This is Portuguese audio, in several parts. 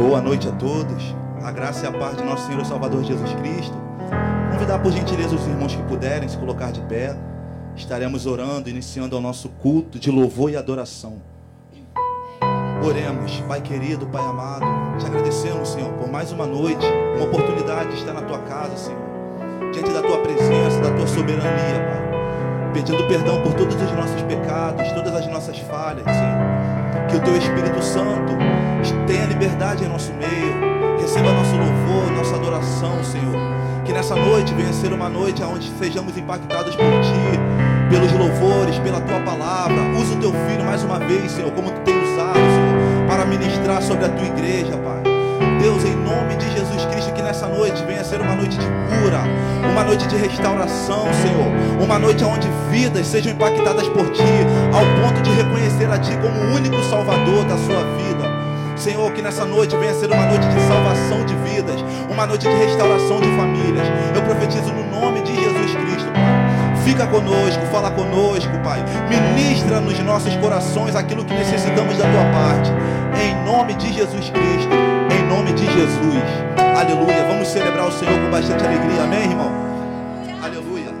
Boa noite a todos. A graça e a paz de nosso Senhor e Salvador Jesus Cristo. Convidar por gentileza os irmãos que puderem se colocar de pé. Estaremos orando, iniciando o nosso culto de louvor e adoração. Oremos, Pai querido, Pai amado, te agradecemos, Senhor, por mais uma noite, uma oportunidade de estar na tua casa, Senhor, diante da tua presença, da tua soberania, Pai, pedindo perdão por todos os nossos pecados, todas as nossas falhas, Senhor, que o teu Espírito Santo tenha liberdade em nosso meio, receba nosso louvor, nossa adoração, Senhor, que nessa noite venha ser uma noite onde sejamos impactados por ti, pelos louvores, pela tua palavra, usa o teu filho mais uma vez, Senhor, como tu tem usado, Senhor para ministrar sobre a tua igreja, Pai. Deus, em nome de Jesus Cristo, que nessa noite venha ser uma noite de cura, uma noite de restauração, Senhor. Uma noite onde vidas sejam impactadas por Ti, ao ponto de reconhecer a Ti como o único Salvador da sua vida. Senhor, que nessa noite venha ser uma noite de salvação de vidas, uma noite de restauração de famílias. Eu profetizo no nome de Jesus Cristo, Pai. Fica conosco, fala conosco, Pai. Ministra nos nossos corações aquilo que necessitamos da tua parte. Em nome de Jesus Cristo. Nome de Jesus. Aleluia. Vamos celebrar o Senhor com bastante alegria. Amém, irmão? Aleluia.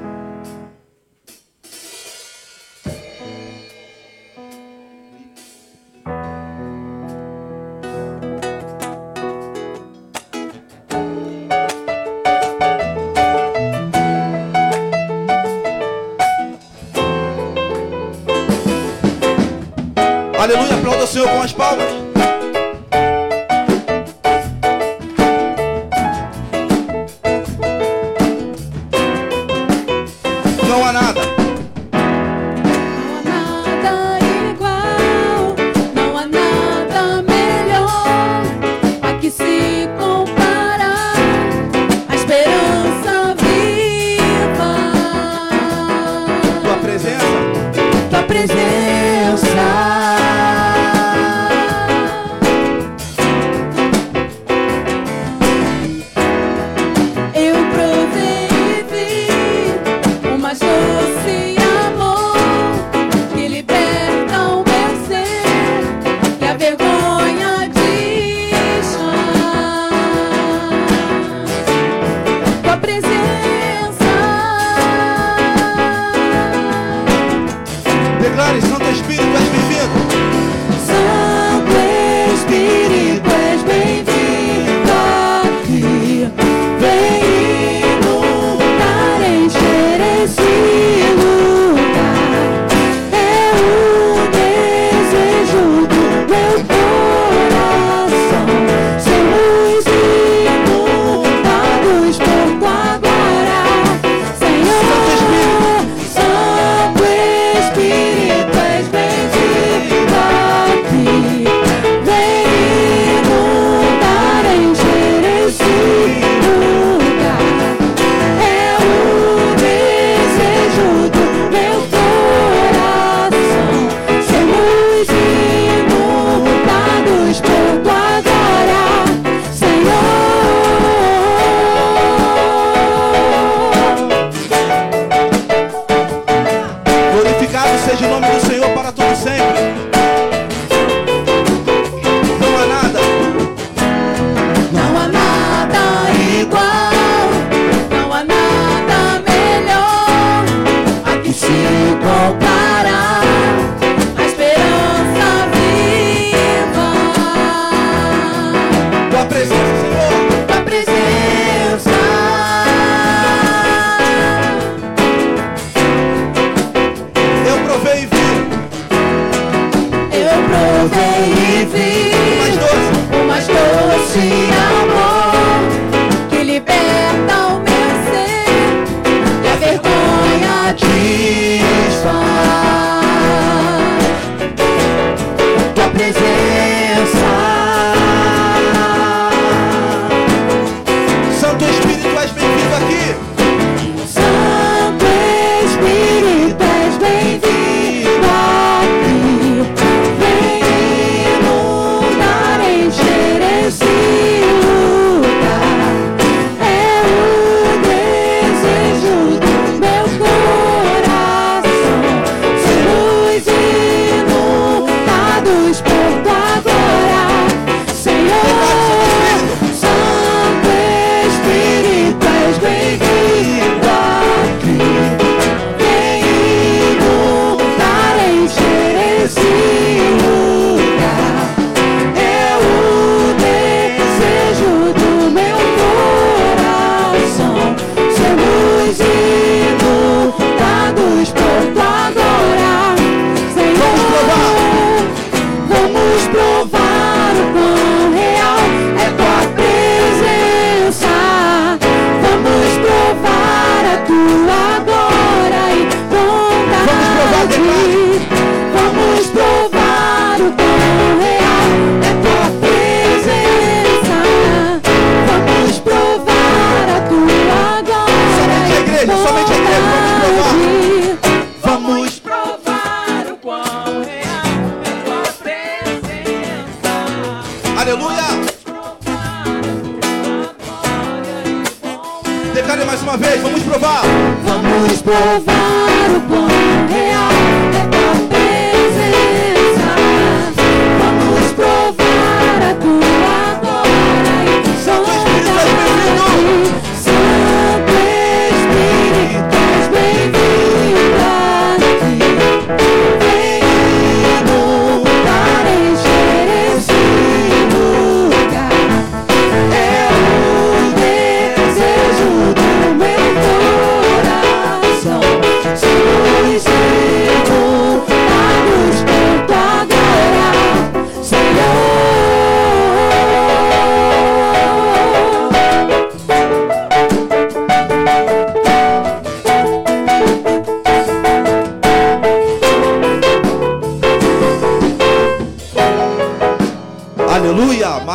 Aleluia. Aplauda o Senhor com as palmas.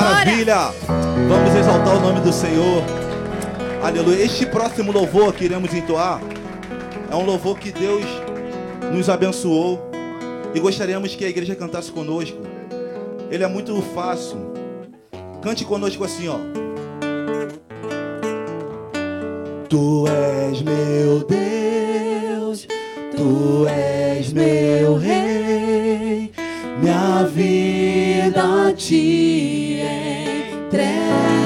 Maravilha. Vamos exaltar o nome do Senhor. Aleluia. Este próximo louvor que iremos entoar é um louvor que Deus nos abençoou e gostaríamos que a igreja cantasse conosco. Ele é muito fácil. Cante conosco assim, ó. Tu és meu Deus, tu és meu rei, minha vida ti entrego.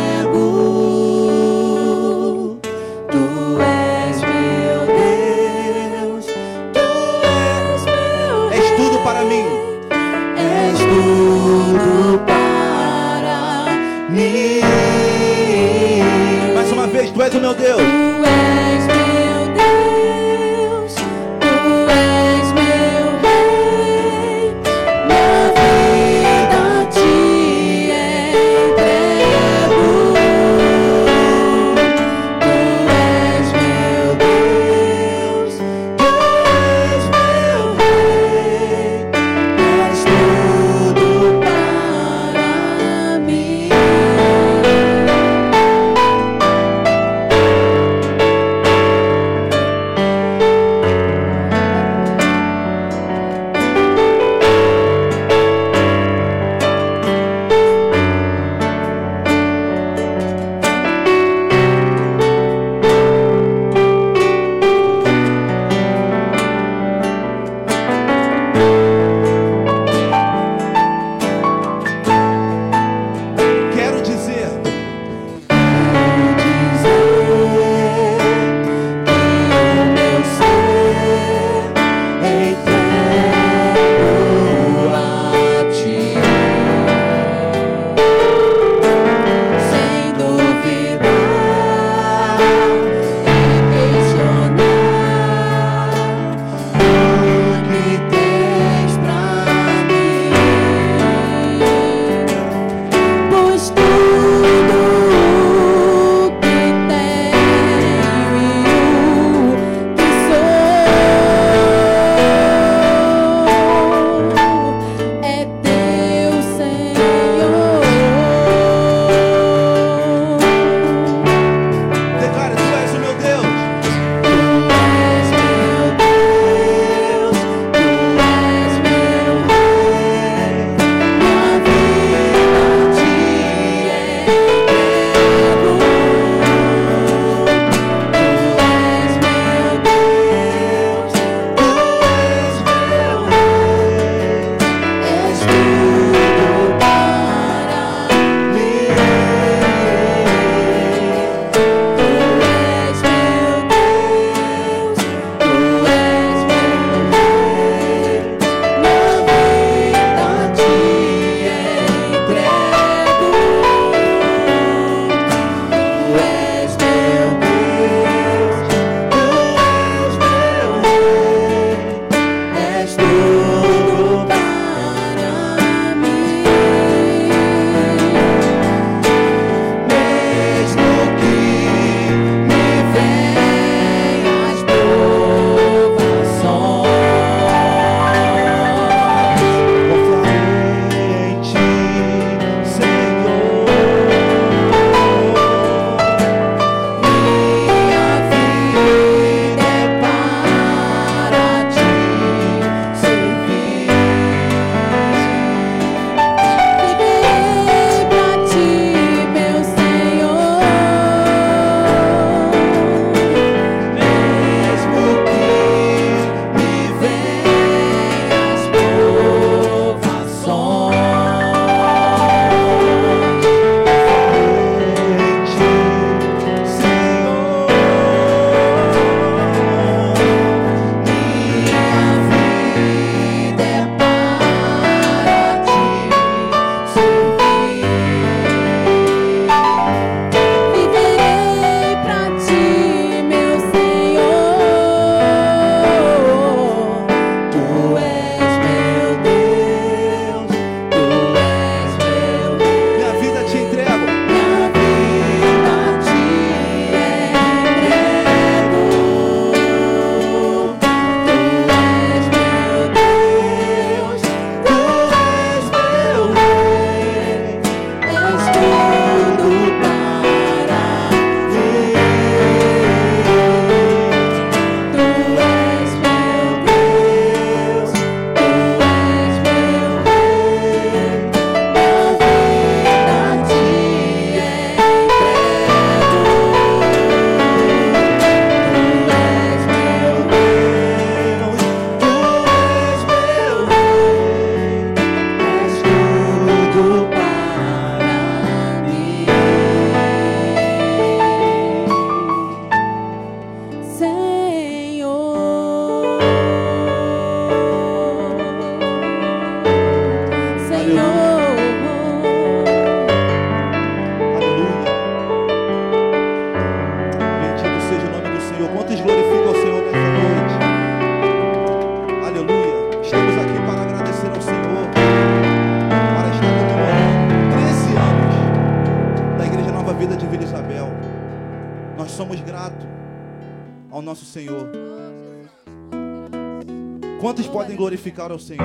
Glorificar ao Senhor?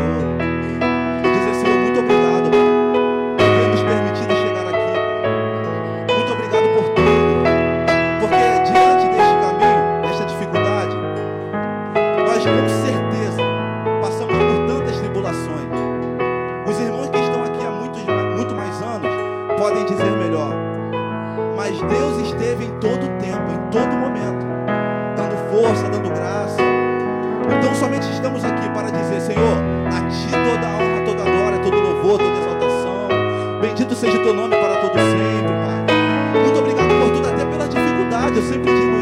Dizer, Senhor, muito obrigado por ter nos permitido chegar aqui. Muito obrigado por tudo. Porque diante deste caminho, desta dificuldade, nós com certeza passamos por tantas tribulações. Os irmãos que estão aqui há muitos, muito mais anos podem dizer melhor. Mas Deus esteve em todo o somente estamos aqui para dizer, Senhor, a Ti toda a honra, toda a glória, todo louvor, toda exaltação. Bendito seja o Teu nome para todo sempre, Pai. Muito obrigado por tudo, até pela dificuldade, eu sempre digo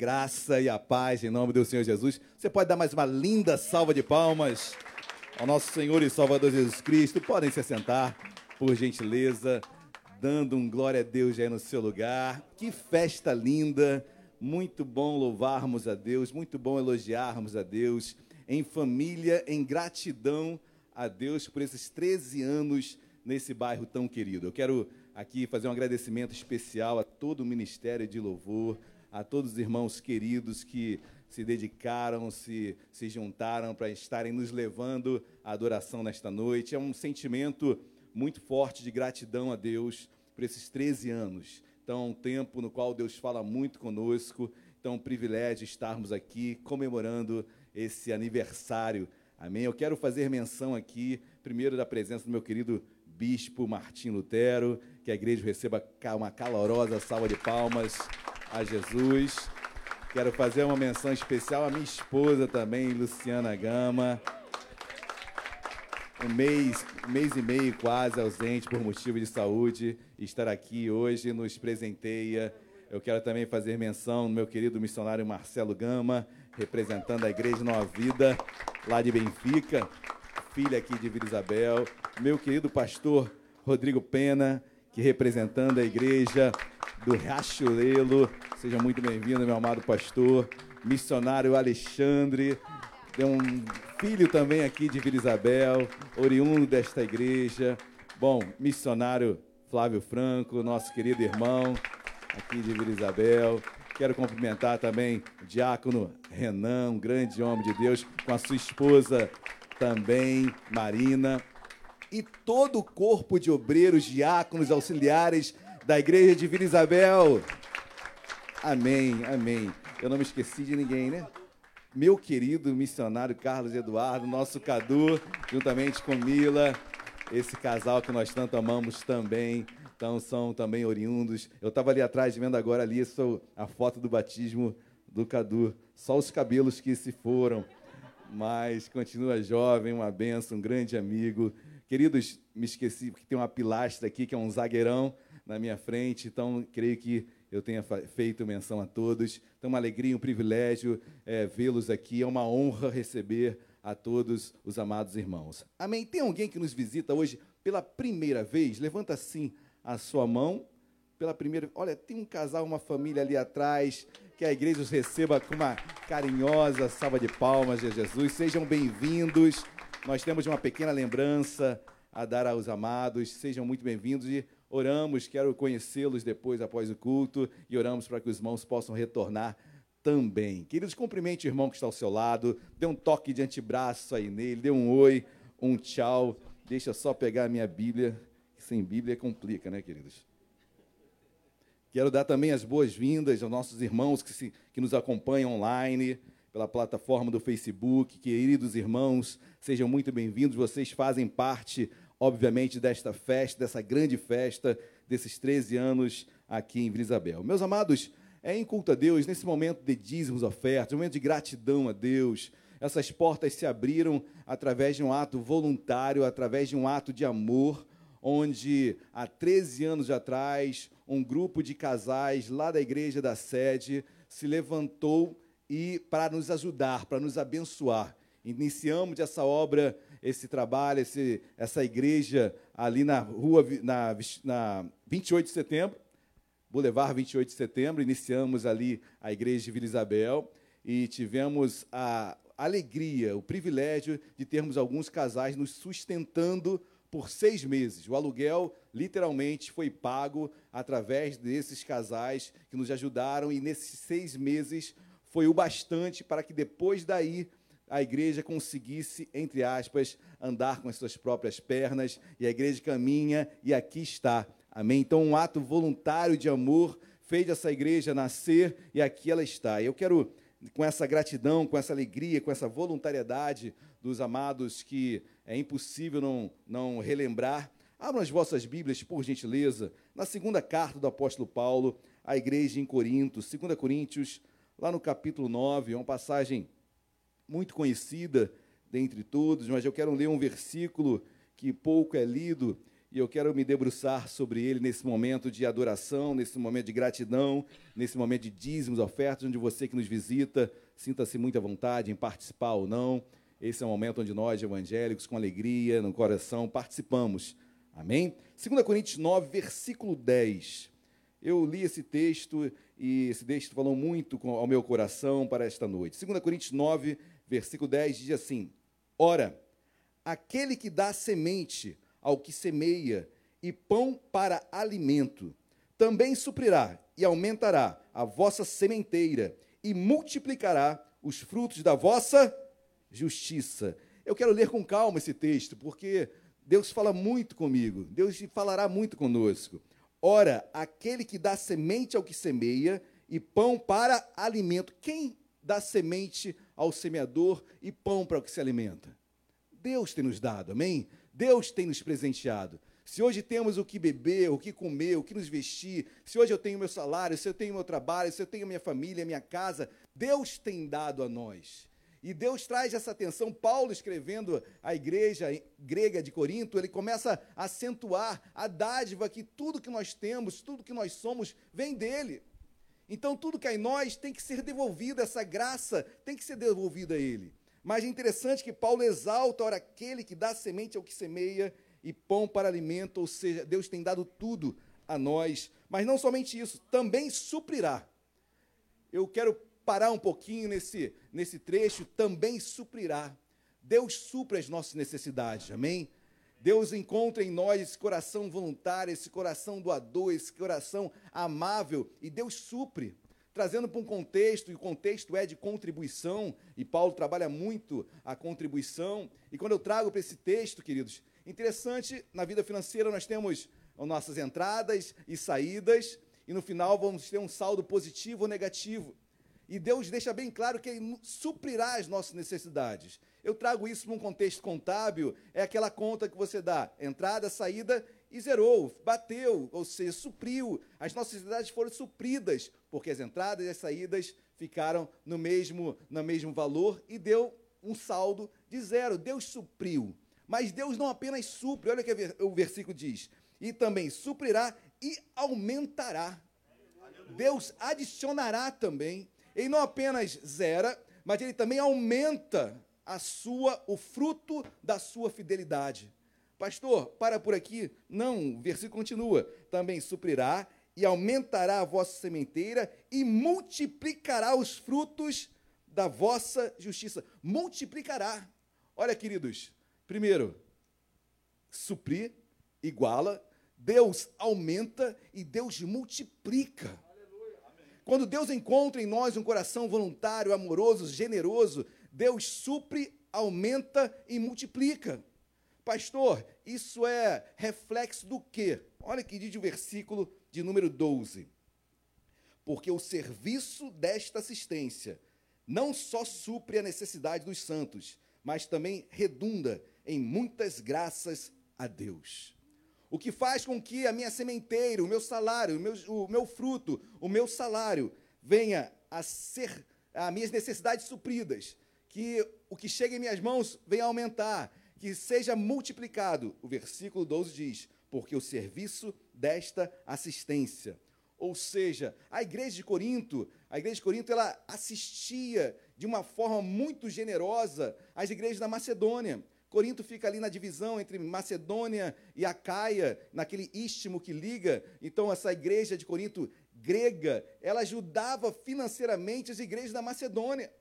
graça e a paz em nome do Senhor Jesus. Você pode dar mais uma linda salva de palmas ao nosso Senhor e Salvador Jesus Cristo. Podem se assentar, por gentileza, dando um glória a Deus aí no seu lugar. Que festa linda! Muito bom louvarmos a Deus, muito bom elogiarmos a Deus em família, em gratidão a Deus por esses 13 anos nesse bairro tão querido. Eu quero aqui fazer um agradecimento especial a todo o Ministério de Louvor, a todos os irmãos queridos que se dedicaram, se, se juntaram para estarem nos levando à adoração nesta noite. É um sentimento muito forte de gratidão a Deus por esses 13 anos. Então, um tempo no qual Deus fala muito conosco. Então, um privilégio estarmos aqui comemorando esse aniversário. Amém? Eu quero fazer menção aqui, primeiro, da presença do meu querido Bispo Martim Lutero, que a igreja receba uma calorosa salva de palmas a Jesus. Quero fazer uma menção especial à minha esposa também, Luciana Gama. Um mês, um mês e meio quase ausente por motivo de saúde, estar aqui hoje nos presenteia. Eu quero também fazer menção do meu querido missionário Marcelo Gama, representando a Igreja Nova Vida, lá de Benfica, filha aqui de Vila Isabel. Meu querido pastor Rodrigo Pena, que representando a igreja do Riachuelo. Seja muito bem-vindo, meu amado pastor. Missionário Alexandre, tem um filho também aqui de Vila Isabel, oriundo desta igreja. Bom, missionário Flávio Franco, nosso querido irmão aqui de Vila Isabel. Quero cumprimentar também o diácono Renan, um grande homem de Deus, com a sua esposa também, Marina e todo o corpo de obreiros, diáconos, auxiliares da igreja de Vila Isabel. Amém, amém. Eu não me esqueci de ninguém, né? Meu querido missionário Carlos Eduardo, nosso Cadu, juntamente com Mila, esse casal que nós tanto amamos também. Então são também oriundos. Eu estava ali atrás vendo agora ali a foto do batismo do Cadu. Só os cabelos que se foram, mas continua jovem, uma benção, um grande amigo. Queridos, me esqueci que tem uma pilastra aqui, que é um zagueirão na minha frente, então creio que eu tenha feito menção a todos. Então, uma alegria, um privilégio é, vê-los aqui, é uma honra receber a todos os amados irmãos. Amém? Tem alguém que nos visita hoje pela primeira vez? Levanta assim a sua mão. Pela primeira Olha, tem um casal, uma família ali atrás. Que a igreja os receba com uma carinhosa salva de palmas de Jesus. Sejam bem-vindos. Nós temos uma pequena lembrança a dar aos amados. Sejam muito bem-vindos e oramos. Quero conhecê-los depois, após o culto, e oramos para que os irmãos possam retornar também. Queridos, cumprimente o irmão que está ao seu lado, dê um toque de antebraço aí nele, dê um oi, um tchau. Deixa só pegar a minha Bíblia, sem Bíblia complica, né, queridos? Quero dar também as boas-vindas aos nossos irmãos que, se, que nos acompanham online pela plataforma do Facebook. Queridos irmãos, sejam muito bem-vindos. Vocês fazem parte, obviamente, desta festa, dessa grande festa, desses 13 anos aqui em Vila Isabel. Meus amados, é em culto a Deus, nesse momento de dízimos, ofertas, momento de gratidão a Deus, essas portas se abriram através de um ato voluntário, através de um ato de amor, onde há 13 anos atrás, um grupo de casais lá da igreja da sede se levantou e para nos ajudar, para nos abençoar. Iniciamos essa obra, esse trabalho, esse, essa igreja ali na rua, na, na 28 de setembro, Boulevard 28 de setembro. Iniciamos ali a igreja de Vila Isabel e tivemos a alegria, o privilégio de termos alguns casais nos sustentando por seis meses. O aluguel, literalmente, foi pago através desses casais que nos ajudaram, e nesses seis meses foi o bastante para que depois daí a igreja conseguisse, entre aspas, andar com as suas próprias pernas, e a igreja caminha, e aqui está. Amém? Então, um ato voluntário de amor fez essa igreja nascer, e aqui ela está. Eu quero, com essa gratidão, com essa alegria, com essa voluntariedade dos amados, que é impossível não, não relembrar, Abram as vossas Bíblias, por gentileza, na segunda carta do apóstolo Paulo à igreja em Corinto, 2 Coríntios, lá no capítulo 9, é uma passagem muito conhecida dentre todos, mas eu quero ler um versículo que pouco é lido e eu quero me debruçar sobre ele nesse momento de adoração, nesse momento de gratidão, nesse momento de dízimos, ofertas, onde você que nos visita sinta-se muito à vontade em participar ou não. Esse é o momento onde nós, evangélicos, com alegria no coração, participamos. Amém? 2 Coríntios 9, versículo 10. Eu li esse texto e esse texto falou muito ao meu coração para esta noite. 2 Coríntios 9, versículo 10 diz assim: Ora, aquele que dá semente ao que semeia e pão para alimento, também suprirá e aumentará a vossa sementeira e multiplicará os frutos da vossa justiça. Eu quero ler com calma esse texto, porque Deus fala muito comigo, Deus falará muito conosco. Ora, aquele que dá semente ao que semeia e pão para alimento. Quem dá semente ao semeador e pão para o que se alimenta? Deus tem nos dado, amém? Deus tem nos presenteado. Se hoje temos o que beber, o que comer, o que nos vestir, se hoje eu tenho meu salário, se eu tenho meu trabalho, se eu tenho minha família, minha casa, Deus tem dado a nós. E Deus traz essa atenção. Paulo, escrevendo à igreja grega de Corinto, ele começa a acentuar a dádiva que tudo que nós temos, tudo que nós somos, vem dele. Então, tudo que é em nós tem que ser devolvido, essa graça tem que ser devolvida a ele. Mas é interessante que Paulo exalta, ora, aquele que dá semente ao que semeia e pão para alimento, ou seja, Deus tem dado tudo a nós. Mas não somente isso, também suprirá. Eu quero parar um pouquinho nesse, nesse trecho, também suprirá. Deus supra as nossas necessidades, amém? Deus encontra em nós esse coração voluntário, esse coração doador, esse coração amável, e Deus supre trazendo para um contexto, e o contexto é de contribuição, e Paulo trabalha muito a contribuição. E quando eu trago para esse texto, queridos, interessante, na vida financeira nós temos nossas entradas e saídas, e no final vamos ter um saldo positivo ou negativo. E Deus deixa bem claro que Ele suprirá as nossas necessidades. Eu trago isso para um contexto contábil, é aquela conta que você dá, entrada, saída e zerou, bateu, ou seja, supriu. As nossas necessidades foram supridas, porque as entradas e as saídas ficaram no mesmo, no mesmo valor e deu um saldo de zero. Deus supriu. Mas Deus não apenas supre, olha o que o versículo diz, e também suprirá e aumentará. Deus adicionará também. Ele não apenas zera, mas ele também aumenta a sua o fruto da sua fidelidade. Pastor, para por aqui. Não, o versículo continua. Também suprirá e aumentará a vossa sementeira e multiplicará os frutos da vossa justiça. Multiplicará. Olha, queridos, primeiro, suprir, iguala, Deus aumenta e Deus multiplica. Quando Deus encontra em nós um coração voluntário, amoroso, generoso, Deus supre, aumenta e multiplica. Pastor, isso é reflexo do quê? Olha que diz o versículo de número 12. Porque o serviço desta assistência não só supre a necessidade dos santos, mas também redunda em muitas graças a Deus. O que faz com que a minha sementeira, o meu salário, o meu, o meu fruto, o meu salário venha a ser as minhas necessidades supridas, que o que chega em minhas mãos venha a aumentar, que seja multiplicado. O versículo 12 diz: porque o serviço desta assistência. Ou seja, a igreja de Corinto, a igreja de Corinto, ela assistia de uma forma muito generosa às igrejas da Macedônia. Corinto fica ali na divisão entre Macedônia e Acaia, naquele istmo que liga. Então, essa igreja de Corinto grega, ela ajudava financeiramente as igrejas da Macedônia.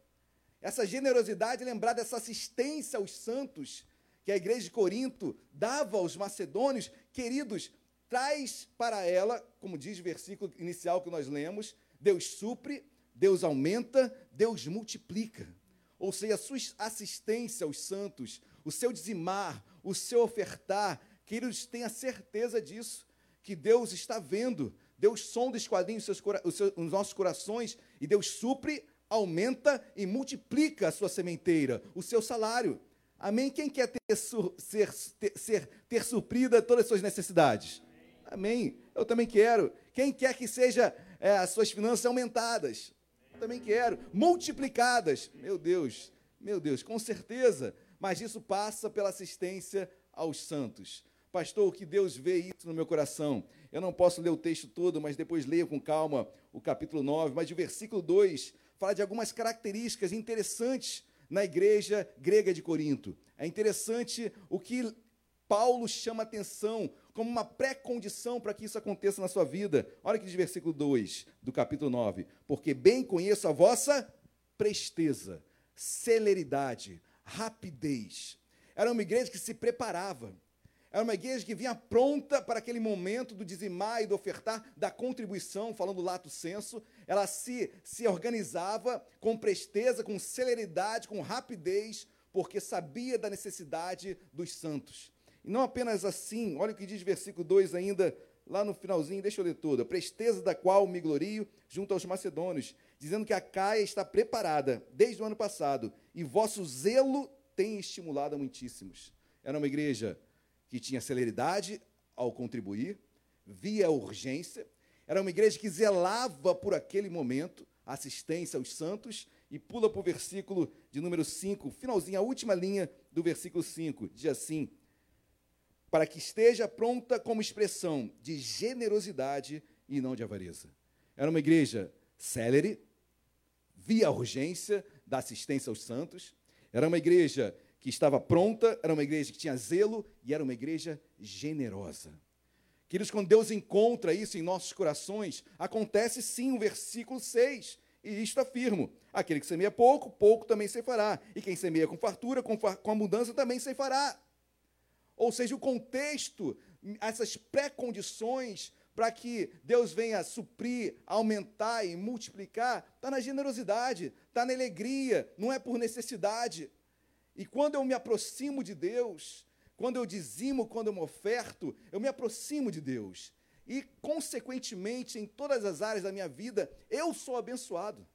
Essa generosidade, lembrar dessa assistência aos santos, que a igreja de Corinto dava aos macedônios, queridos, traz para ela, como diz o versículo inicial que nós lemos, Deus supre, Deus aumenta, Deus multiplica. Ou seja, a sua assistência aos santos, o seu dizimar, o seu ofertar, queridos, tenha certeza disso, que Deus está vendo, Deus sonda e esquadrinha os, seus, os, seus, os nossos corações, e Deus supre, aumenta e multiplica a sua sementeira, o seu salário. Amém? Quem quer ter, sur- ser, ter, ser- ter suprida todas as suas necessidades? Amém. Eu também quero. Quem quer que seja é, as suas finanças aumentadas? Eu também quero. Multiplicadas. Meu Deus, meu Deus, com certeza. Mas isso passa pela assistência aos santos. Pastor, que Deus vê isso no meu coração. Eu não posso ler o texto todo, mas depois leio com calma o capítulo 9. Mas o versículo 2 fala de algumas características interessantes na igreja grega de Corinto. É interessante o que Paulo chama atenção como uma pré-condição para que isso aconteça na sua vida. Olha que diz versículo 2 do capítulo 9. Porque bem conheço a vossa presteza, celeridade, rapidez. Era uma igreja que se preparava. Era uma igreja que vinha pronta para aquele momento do dizimar e do ofertar, da contribuição, falando lato senso. Ela se, se organizava com presteza, com celeridade, com rapidez, porque sabia da necessidade dos santos. E não apenas assim, olha o que diz versículo 2 ainda, lá no finalzinho, deixa eu ler tudo. A presteza da qual me glorio junto aos macedônios, dizendo que a Caia está preparada desde o ano passado, e vosso zelo tem estimulado a muitíssimos. Era uma igreja que tinha celeridade ao contribuir, via urgência, era uma igreja que zelava por aquele momento, assistência aos santos, e pula para o versículo de número 5, finalzinho, a última linha do versículo 5, diz assim: para que esteja pronta como expressão de generosidade e não de avareza. Era uma igreja célere, via a urgência da assistência aos santos, era uma igreja que estava pronta, era uma igreja que tinha zelo e era uma igreja generosa. Queridos, quando Deus encontra isso em nossos corações, acontece sim o versículo 6. E isto afirmo: aquele que semeia pouco, pouco também se fará. E quem semeia com fartura, com, far, com abundância também se fará. Ou seja, o contexto, essas pré-condições para que Deus venha suprir, aumentar e multiplicar, está na generosidade, está na alegria, não é por necessidade. E quando eu me aproximo de Deus, quando eu dizimo, quando eu me oferto, eu me aproximo de Deus. E, consequentemente, em todas as áreas da minha vida, eu sou abençoado.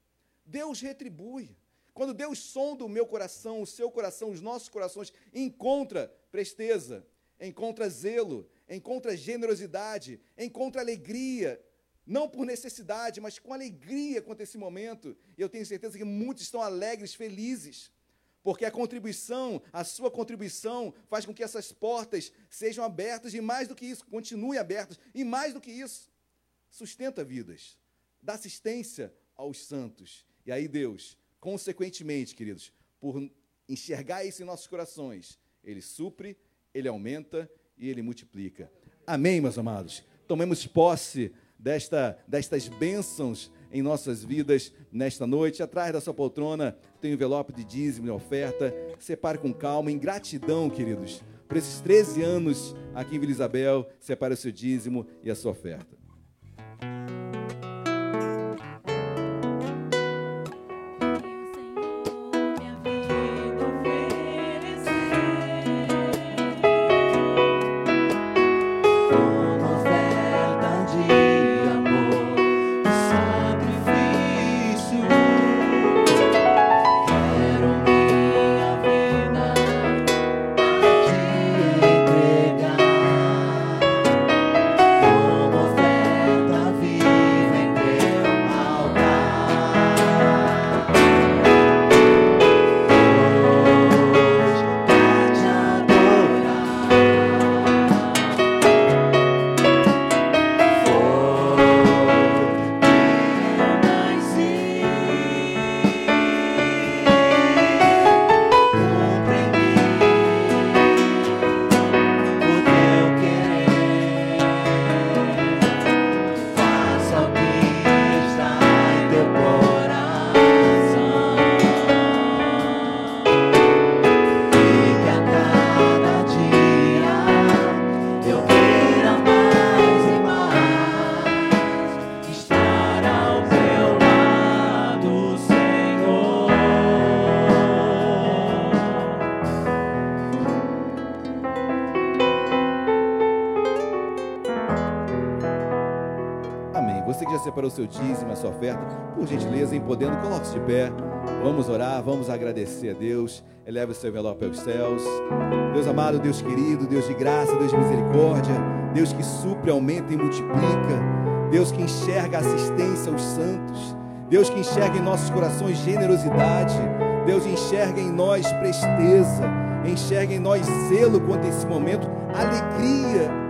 Deus retribui. Quando Deus sonda o meu coração, o seu coração, os nossos corações, encontra presteza, encontra zelo, encontra generosidade, encontra alegria, não por necessidade, mas com alegria quanto a esse momento. E eu tenho certeza que muitos estão alegres, felizes, porque a contribuição, a sua contribuição, faz com que essas portas sejam abertas e mais do que isso, continuem abertas, e mais do que isso, sustenta vidas, dá assistência aos santos. E aí Deus, consequentemente, queridos, por enxergar isso em nossos corações, Ele supre, Ele aumenta e Ele multiplica. Amém, meus amados? Tomemos posse desta, destas bênçãos em nossas vidas nesta noite. Atrás da sua poltrona tem um envelope de dízimo e oferta. Separe com calma, em gratidão, queridos, por esses 13 anos aqui em Vila Isabel. Separe o seu dízimo e a sua oferta. Já separou seu dízimo, a sua oferta, por gentileza, em podendo, coloque-se de pé. Vamos orar, vamos agradecer a Deus. Eleve o seu envelope aos céus. Deus amado, Deus querido, Deus de graça, Deus de misericórdia, Deus que supre, aumenta e multiplica. Deus que enxerga a assistência aos santos. Deus que enxerga em nossos corações generosidade. Deus enxerga em nós presteza. Enxerga em nós zelo quanto a esse momento, alegria.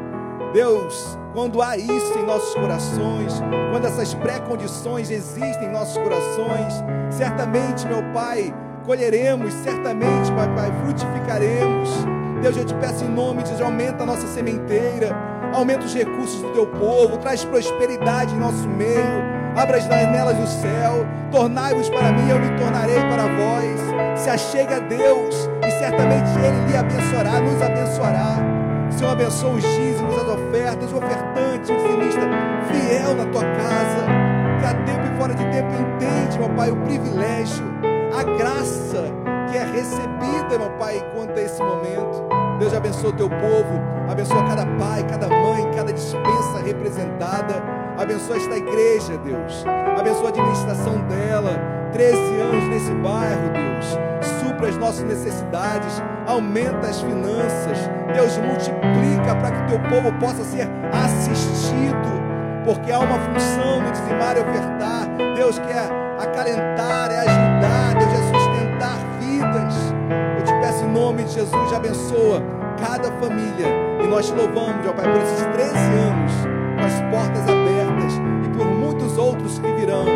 Deus, quando há isso em nossos corações, quando essas pré-condições existem em nossos corações, certamente, meu Pai, colheremos, certamente, Pai, Pai, frutificaremos. Deus, eu te peço em nome de Jesus, aumenta a nossa sementeira, aumenta os recursos do teu povo, traz prosperidade em nosso meio, abra as janelas do céu, tornai-vos para mim, eu me tornarei para vós. Se achegue a Deus e certamente Ele lhe abençoará, nos abençoará. Senhor, abençoa os dízimos, as ofertas, o ofertante, o dizimista fiel na tua casa, que a tempo e fora de tempo entende, meu Pai, o privilégio, a graça que é recebida, meu Pai, quanto a esse momento. Deus abençoa o teu povo, abençoa cada pai, cada mãe, cada dispensa representada. Abençoa esta igreja, Deus. Abençoa a administração dela. 13 anos nesse bairro, Deus. Supra as nossas necessidades, aumenta as finanças. Deus multiplica para que teu povo possa ser assistido, porque há uma função no dizimar e ofertar. Deus quer acalentar, é ajudar, Deus é sustentar vidas. Eu te peço em nome de Jesus, abençoa cada família. E nós te louvamos, ó Pai, por esses 13 anos, com as portas abertas e por muitos outros que virão.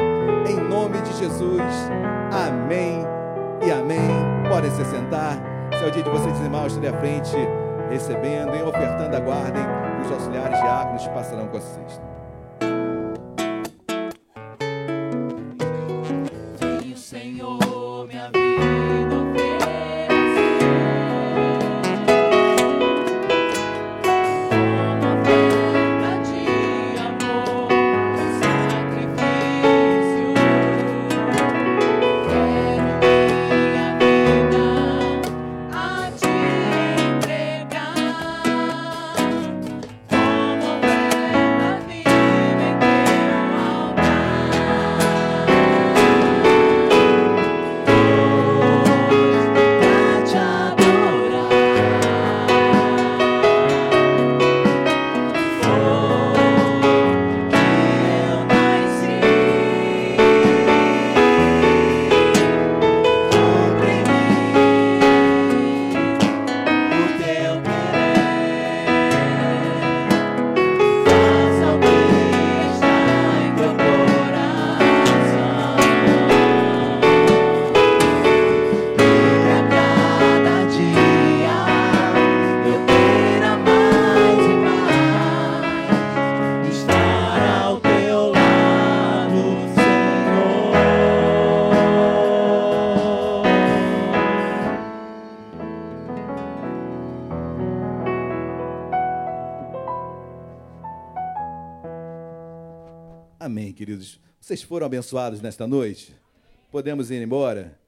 Em nome de Jesus. Amém e amém. Podem se sentar. Se é o dia de você dizimar, eu estarei à frente, recebendo e ofertando. Aguardem. Os auxiliares diáconos passarão com a cesta. Queridos. Vocês foram abençoados nesta noite? Podemos ir embora?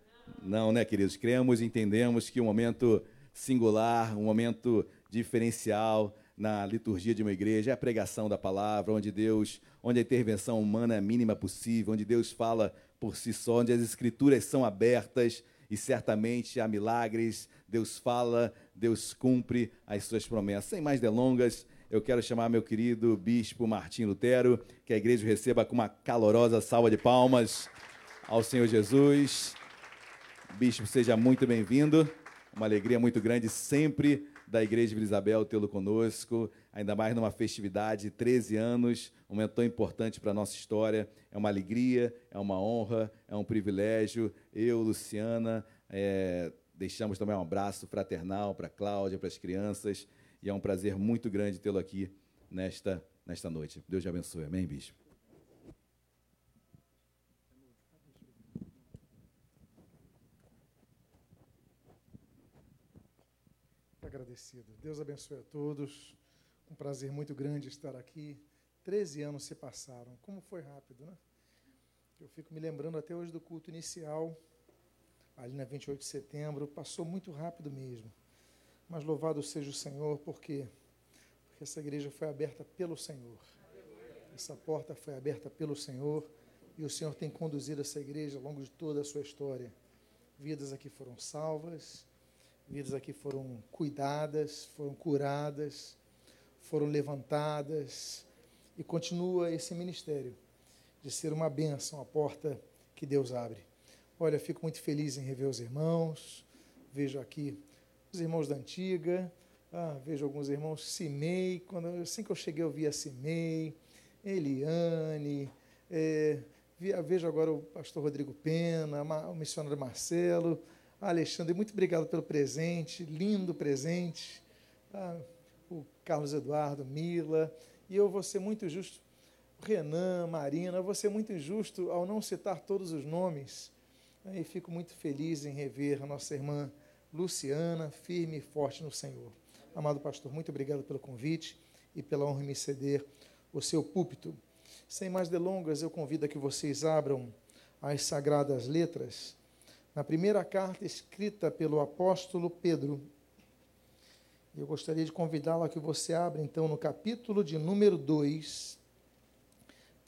Não, né, queridos? Cremos e entendemos que um momento singular, um momento diferencial na liturgia de uma igreja é a pregação da palavra, onde Deus, onde a intervenção humana é mínima possível, onde Deus fala por si só, onde as escrituras são abertas e certamente há milagres, Deus fala, Deus cumpre as suas promessas. Sem mais delongas, eu quero chamar meu querido bispo Martim Lutero, que a igreja receba com uma calorosa salva de palmas ao Senhor Jesus. Bispo, seja muito bem-vindo. Uma alegria muito grande sempre da Igreja Vila Isabel tê-lo conosco, ainda mais numa festividade, 13 anos, um momento tão importante para a nossa história. É uma alegria, é uma honra, é um privilégio. Eu, Luciana, eh, deixamos também um abraço fraternal para a Cláudia, para as crianças, e é um prazer muito grande tê-lo aqui nesta, nesta noite. Deus te abençoe. Amém, bispo? Agradecido. Deus abençoe a todos. Um prazer muito grande estar aqui. Treze anos se passaram. Como foi rápido, né? Eu fico me lembrando até hoje do culto inicial, ali na 28 de setembro. Passou muito rápido mesmo. Mas louvado seja o Senhor, porque, porque essa igreja foi aberta pelo Senhor. Essa porta foi aberta pelo Senhor e o Senhor tem conduzido essa igreja ao longo de toda a sua história. Vidas aqui foram salvas, vidas aqui foram cuidadas, foram curadas, foram levantadas e continua esse ministério de ser uma bênção, a porta que Deus abre. Olha, fico muito feliz em rever os irmãos, vejo aqui os irmãos da antiga, ah, vejo alguns irmãos, Cimei, quando, assim que eu cheguei eu vi a Cimei, Eliane, é, vejo agora o pastor Rodrigo Pena, o missionário Marcelo, Alexandre, muito obrigado pelo presente, lindo presente, ah, o Carlos Eduardo, Mila, e eu vou ser muito justo, Renan, Marina, eu vou ser muito injusto ao não citar todos os nomes, né, e fico muito feliz em rever a nossa irmã Luciana, firme e forte no Senhor. Amado pastor, muito obrigado pelo convite e pela honra em me ceder o seu púlpito. Sem mais delongas, eu convido a que vocês abram as sagradas letras na primeira carta escrita pelo apóstolo Pedro. Eu gostaria de convidá-lo a que você abra então no capítulo de número 2.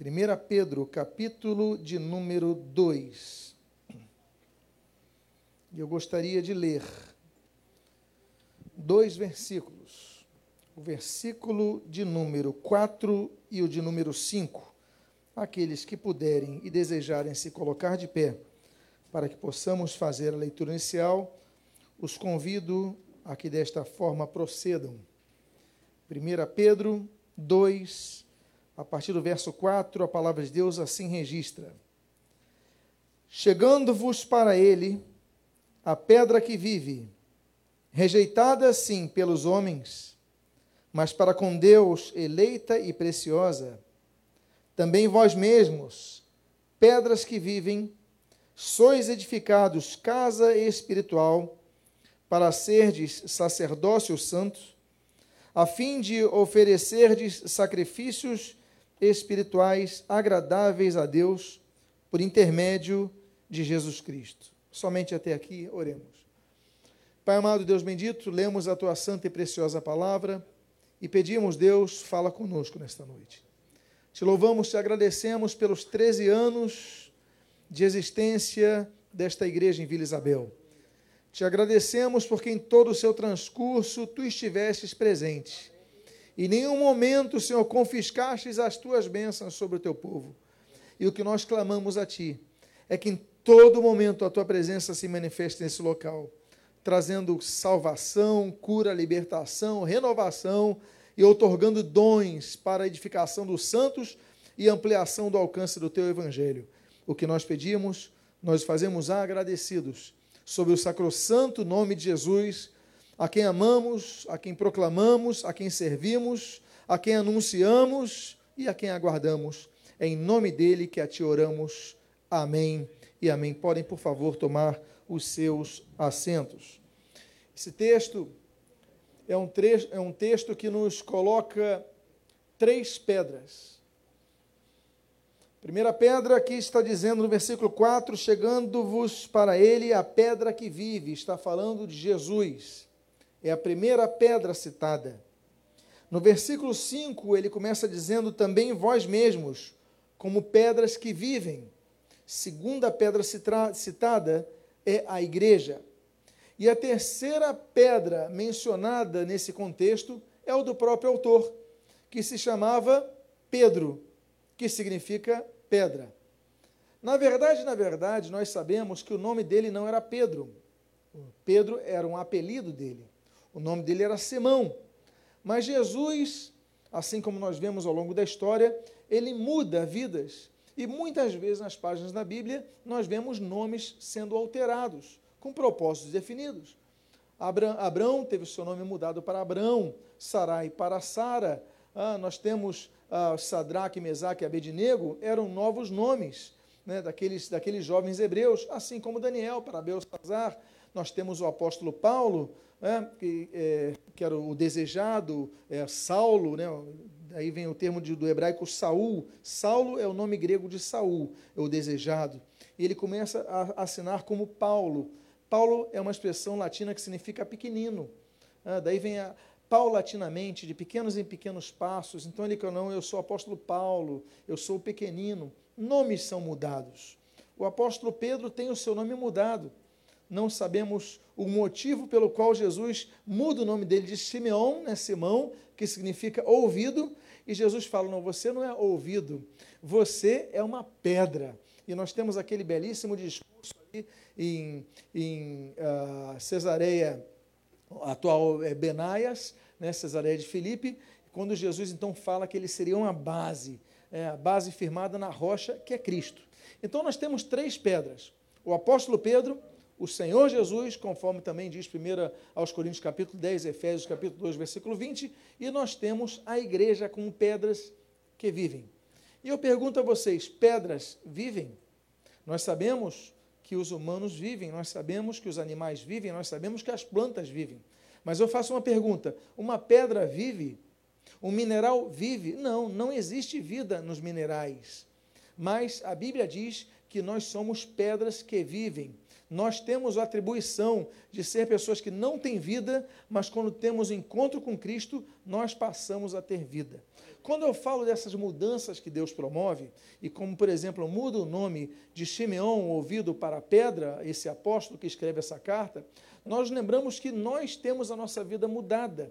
1 Pedro, capítulo de número 2. E eu gostaria de ler dois versículos. O versículo de número 4 e o de número 5. Aqueles que puderem e desejarem se colocar de pé, para que possamos fazer a leitura inicial, os convido a que desta forma procedam. 1 Pedro 2, a partir do verso 4, a palavra de Deus assim registra: Chegando-vos para ele a pedra que vive, rejeitada sim pelos homens, mas para com Deus eleita e preciosa. Também vós mesmos, pedras que vivem, sois edificados casa espiritual, para serdes sacerdócio santo, a fim de oferecerdes sacrifícios espirituais agradáveis a Deus por intermédio de Jesus Cristo. Somente até aqui, oremos. Pai amado, Deus bendito, lemos a tua santa e preciosa palavra e pedimos, Deus, fala conosco nesta noite. Te louvamos, te agradecemos pelos 13 anos de existência desta igreja em Vila Isabel. Te agradecemos porque em todo o seu transcurso tu estivestes presente. Em nenhum momento, Senhor, confiscastes as tuas bênçãos sobre o teu povo. E o que nós clamamos a ti é que em todo momento a tua presença se manifeste nesse local trazendo salvação, cura, libertação, renovação e otorgando dons para a edificação dos santos e ampliação do alcance do teu evangelho. O que nós pedimos, nós fazemos agradecidos sobre o sacrossanto nome de Jesus, a quem amamos, a quem proclamamos, a quem servimos, a quem anunciamos e a quem aguardamos. É em nome dele que a ti oramos. Amém e amém. Podem, por favor, tomar os seus assentos. Esse texto é um, é um texto que nos coloca três pedras. Primeira pedra aqui está dizendo no versículo 4: Chegando-vos para ele a pedra que vive, está falando de Jesus. É a primeira pedra citada. No versículo 5, ele começa dizendo também vós mesmos, como pedras que vivem. Segunda pedra citada é a igreja. E a terceira pedra mencionada nesse contexto é o do próprio autor, que se chamava Pedro, que significa pedra. Na verdade, na verdade, nós sabemos que o nome dele não era Pedro. Pedro era um apelido dele. O nome dele era Simão. Mas Jesus, assim como nós vemos ao longo da história, ele muda vidas e muitas vezes nas páginas da Bíblia nós vemos nomes sendo alterados, com propósitos definidos. Abraão, Abrão teve o seu nome mudado para Abrão, Sarai para Sara. Ah, nós temos ah, Sadraque, Mesaque e Abednego, eram novos nomes né, daqueles, daqueles jovens hebreus, assim como Daniel para Belsazar. Nós temos o apóstolo Paulo, né, que, é, que era o desejado, é, Saulo, né, aí vem o termo de, do hebraico Saul. Saulo é o nome grego de Saul, é o desejado. E ele começa a assinar como Paulo. Paulo é uma expressão latina que significa pequenino. Ah, daí vem a paulatinamente, de pequenos em pequenos passos. Então ele falou, não, eu sou o apóstolo Paulo, eu sou o pequenino. Nomes são mudados. O apóstolo Pedro tem o seu nome mudado. Não sabemos o motivo pelo qual Jesus muda o nome dele de Simeão, né, Simão, que significa ouvido, e Jesus fala: Não, você não é ouvido, você é uma pedra. E nós temos aquele belíssimo discurso ali em, em uh, Cesareia, atual é Benaias, né, Cesareia de Filipe, quando Jesus então fala que ele seria uma base, é, a base firmada na rocha que é Cristo. Então nós temos três pedras: o apóstolo Pedro, o Senhor Jesus, conforme também diz 1 aos Coríntios capítulo 10, Efésios capítulo 2, versículo 20, e nós temos a igreja com pedras que vivem. E eu pergunto a vocês, pedras vivem? Nós sabemos que os humanos vivem, nós sabemos que os animais vivem, nós sabemos que as plantas vivem. Mas eu faço uma pergunta: uma pedra vive? Um mineral vive? Não, não existe vida nos minerais. Mas a Bíblia diz que nós somos pedras que vivem nós temos a atribuição de ser pessoas que não têm vida, mas quando temos encontro com Cristo, nós passamos a ter vida. Quando eu falo dessas mudanças que Deus promove, e como, por exemplo, muda o nome de Simeão, ouvido para pedra, esse apóstolo que escreve essa carta, nós lembramos que nós temos a nossa vida mudada.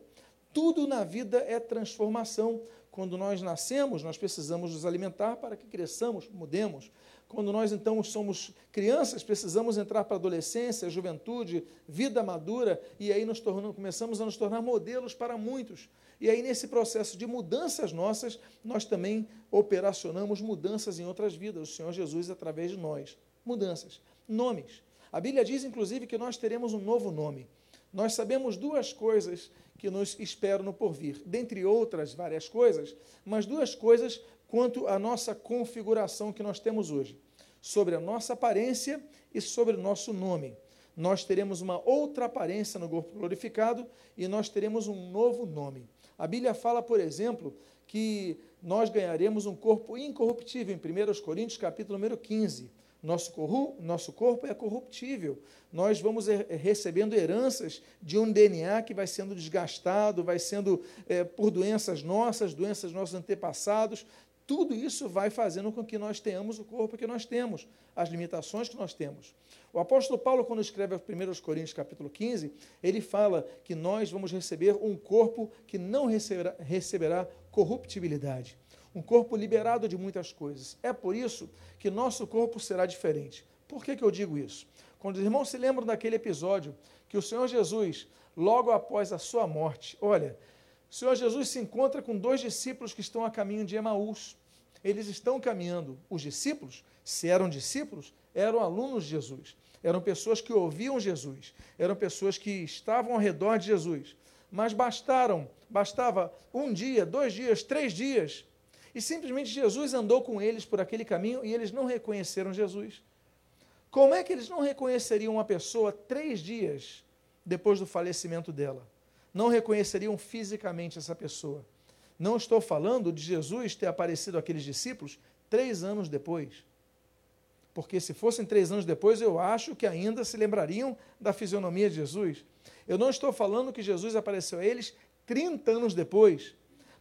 Tudo na vida é transformação. Quando nós nascemos, nós precisamos nos alimentar para que cresçamos, mudemos. Quando nós então somos crianças, precisamos entrar para a adolescência, juventude, vida madura, e aí nos tornamos, começamos a nos tornar modelos para muitos. E aí, nesse processo de mudanças nossas, nós também operacionamos mudanças em outras vidas. O Senhor Jesus, através de nós. Mudanças. Nomes. A Bíblia diz, inclusive, que nós teremos um novo nome. Nós sabemos duas coisas que nos esperam no porvir, dentre outras várias coisas, mas duas coisas quanto à nossa configuração que nós temos hoje, sobre a nossa aparência e sobre o nosso nome. Nós teremos uma outra aparência no corpo glorificado e nós teremos um novo nome. A Bíblia fala, por exemplo, que nós ganharemos um corpo incorruptível, em 1 Coríntios, capítulo número 15. Nosso, corru, nosso corpo é corruptível. Nós vamos recebendo heranças de um DNA que vai sendo desgastado, vai sendo é, por doenças nossas, doenças dos nossos antepassados, tudo isso vai fazendo com que nós tenhamos o corpo que nós temos, as limitações que nós temos. O apóstolo Paulo, quando escreve 1 Coríntios capítulo 15, ele fala que nós vamos receber um corpo que não receberá, receberá corruptibilidade. Um corpo liberado de muitas coisas. É por isso que nosso corpo será diferente. Por que, que eu digo isso? Quando os irmãos se lembram daquele episódio que o Senhor Jesus, logo após a sua morte, olha, o Senhor Jesus se encontra com dois discípulos que estão a caminho de Emaús eles estão caminhando. Os discípulos, se eram discípulos, eram alunos de Jesus. Eram pessoas que ouviam Jesus. Eram pessoas que estavam ao redor de Jesus. Mas bastaram, bastava um dia, dois dias, três dias. E simplesmente Jesus andou com eles por aquele caminho e eles não reconheceram Jesus. Como é que eles não reconheceriam uma pessoa três dias depois do falecimento dela? Não reconheceriam fisicamente essa pessoa. Não estou falando de Jesus ter aparecido àqueles discípulos três anos depois. Porque se fossem três anos depois, eu acho que ainda se lembrariam da fisionomia de Jesus. Eu não estou falando que Jesus apareceu a eles 30 anos depois.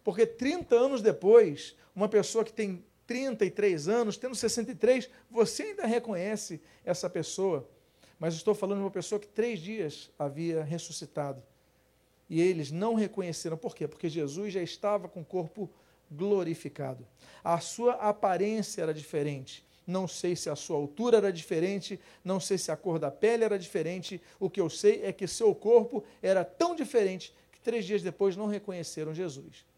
Porque 30 anos depois, uma pessoa que tem 33 anos, tendo 63, você ainda reconhece essa pessoa. Mas estou falando de uma pessoa que três dias havia ressuscitado e eles não reconheceram. Por quê? Porque Jesus já estava com o corpo glorificado. A sua aparência era diferente. Não sei se a sua altura era diferente, não sei se a cor da pele era diferente. O que eu sei é que seu corpo era tão diferente que três dias depois não reconheceram Jesus.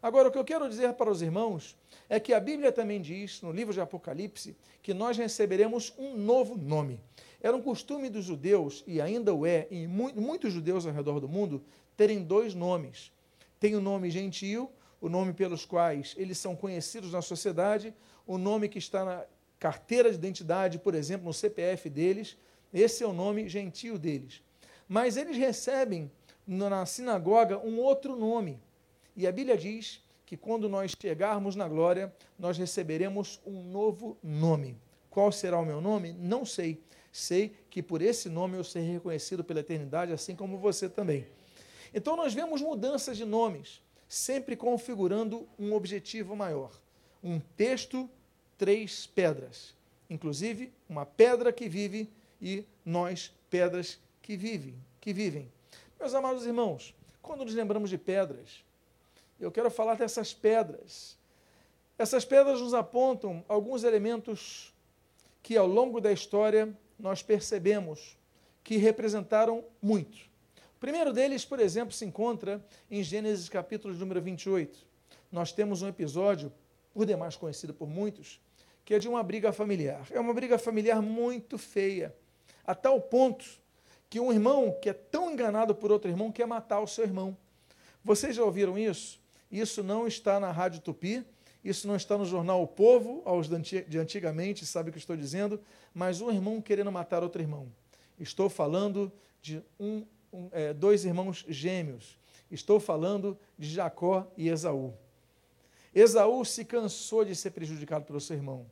Agora, o que eu quero dizer para os irmãos é que a Bíblia também diz, no livro de Apocalipse, que nós receberemos um novo nome. Era um costume dos judeus, e ainda o é, e muitos judeus ao redor do mundo, terem dois nomes. Tem o nome gentio, o nome pelos quais eles são conhecidos na sociedade, o nome que está na carteira de identidade, por exemplo, no CPF deles, esse é o nome gentio deles. Mas eles recebem na sinagoga um outro nome. E a Bíblia diz que quando nós chegarmos na glória, nós receberemos um novo nome. Qual será o meu nome? Não sei. Sei que por esse nome eu serei reconhecido pela eternidade, assim como você também. Então nós vemos mudanças de nomes, sempre configurando um objetivo maior. Um texto, três pedras. Inclusive, uma pedra que vive e nós, pedras que vivem, que vivem. Meus amados irmãos, quando nos lembramos de pedras, eu quero falar dessas pedras. Essas pedras nos apontam alguns elementos que ao longo da história nós percebemos que representaram muito. O primeiro deles, por exemplo, se encontra em Gênesis capítulo número 28. Nós temos um episódio, por demais conhecido por muitos, que é de uma briga familiar. É uma briga familiar muito feia, a tal ponto que um irmão que é tão enganado por outro irmão quer matar o seu irmão. Vocês já ouviram isso? Isso não está na Rádio Tupi, isso não está no jornal O Povo, aos de antigamente, sabe o que estou dizendo, mas um irmão querendo matar outro irmão. Estou falando de um, um, é, dois irmãos gêmeos. Estou falando de Jacó e Esaú. Esaú se cansou de ser prejudicado pelo seu irmão.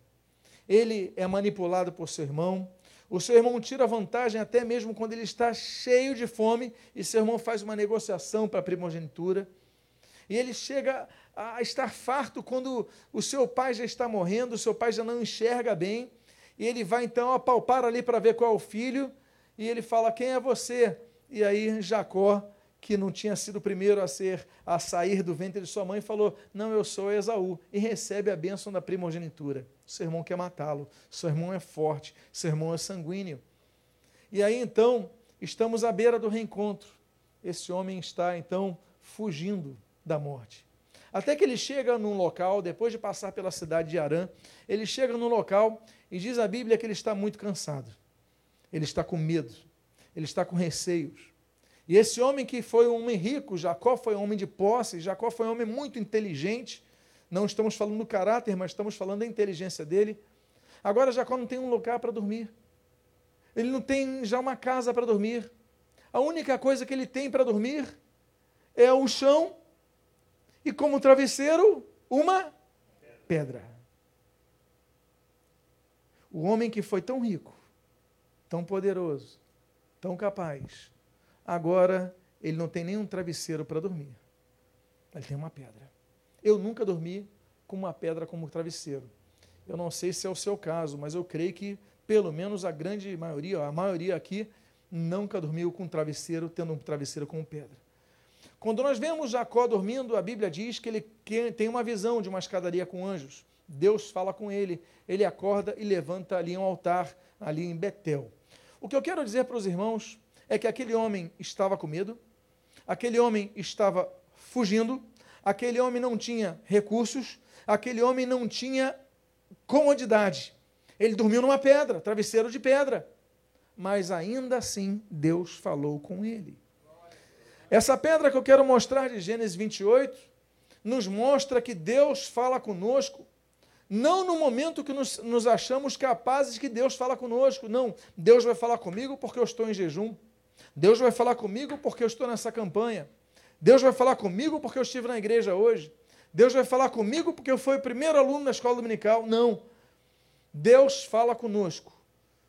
Ele é manipulado por seu irmão. O seu irmão tira vantagem até mesmo quando ele está cheio de fome e seu irmão faz uma negociação para a primogenitura. E ele chega a estar farto quando o seu pai já está morrendo, o seu pai já não enxerga bem, e ele vai então apalpar ali para ver qual é o filho, e ele fala: Quem é você? E aí Jacó, que não tinha sido o primeiro a ser a sair do ventre de sua mãe, falou: Não, eu sou Esaú, e recebe a bênção da primogenitura. Seu irmão quer matá-lo, seu irmão é forte, seu irmão é sanguíneo. E aí então, estamos à beira do reencontro. Esse homem está então fugindo da morte. Até que ele chega num local, depois de passar pela cidade de Arã, ele chega num local e diz a Bíblia que ele está muito cansado. Ele está com medo, ele está com receios. E esse homem que foi um homem rico, Jacó foi um homem de posse, Jacó foi um homem muito inteligente. Não estamos falando do caráter, mas estamos falando da inteligência dele. Agora Jacó não tem um lugar para dormir. Ele não tem já uma casa para dormir. A única coisa que ele tem para dormir é o chão e como travesseiro uma pedra. O homem que foi tão rico, tão poderoso, tão capaz, agora ele não tem nenhum travesseiro para dormir. Ele tem uma pedra. Eu nunca dormi com uma pedra como travesseiro. Eu não sei se é o seu caso, mas eu creio que pelo menos a grande maioria, a maioria aqui, nunca dormiu com um travesseiro, tendo um travesseiro como pedra. Quando nós vemos Jacó dormindo, a Bíblia diz que ele tem uma visão de uma escadaria com anjos. Deus fala com ele, ele acorda e levanta ali um altar, ali em Betel. O que eu quero dizer para os irmãos é que aquele homem estava com medo, aquele homem estava fugindo, aquele homem não tinha recursos, aquele homem não tinha comodidade. Ele dormiu numa pedra, travesseiro de pedra. Mas ainda assim Deus falou com ele. Essa pedra que eu quero mostrar de Gênesis 28 nos mostra que Deus fala conosco, não no momento que nos, nos achamos capazes que Deus fala conosco, não. Deus vai falar comigo porque eu estou em jejum. Deus vai falar comigo porque eu estou nessa campanha. Deus vai falar comigo porque eu estive na igreja hoje. Deus vai falar comigo porque eu fui o primeiro aluno na escola dominical. Não. Deus fala conosco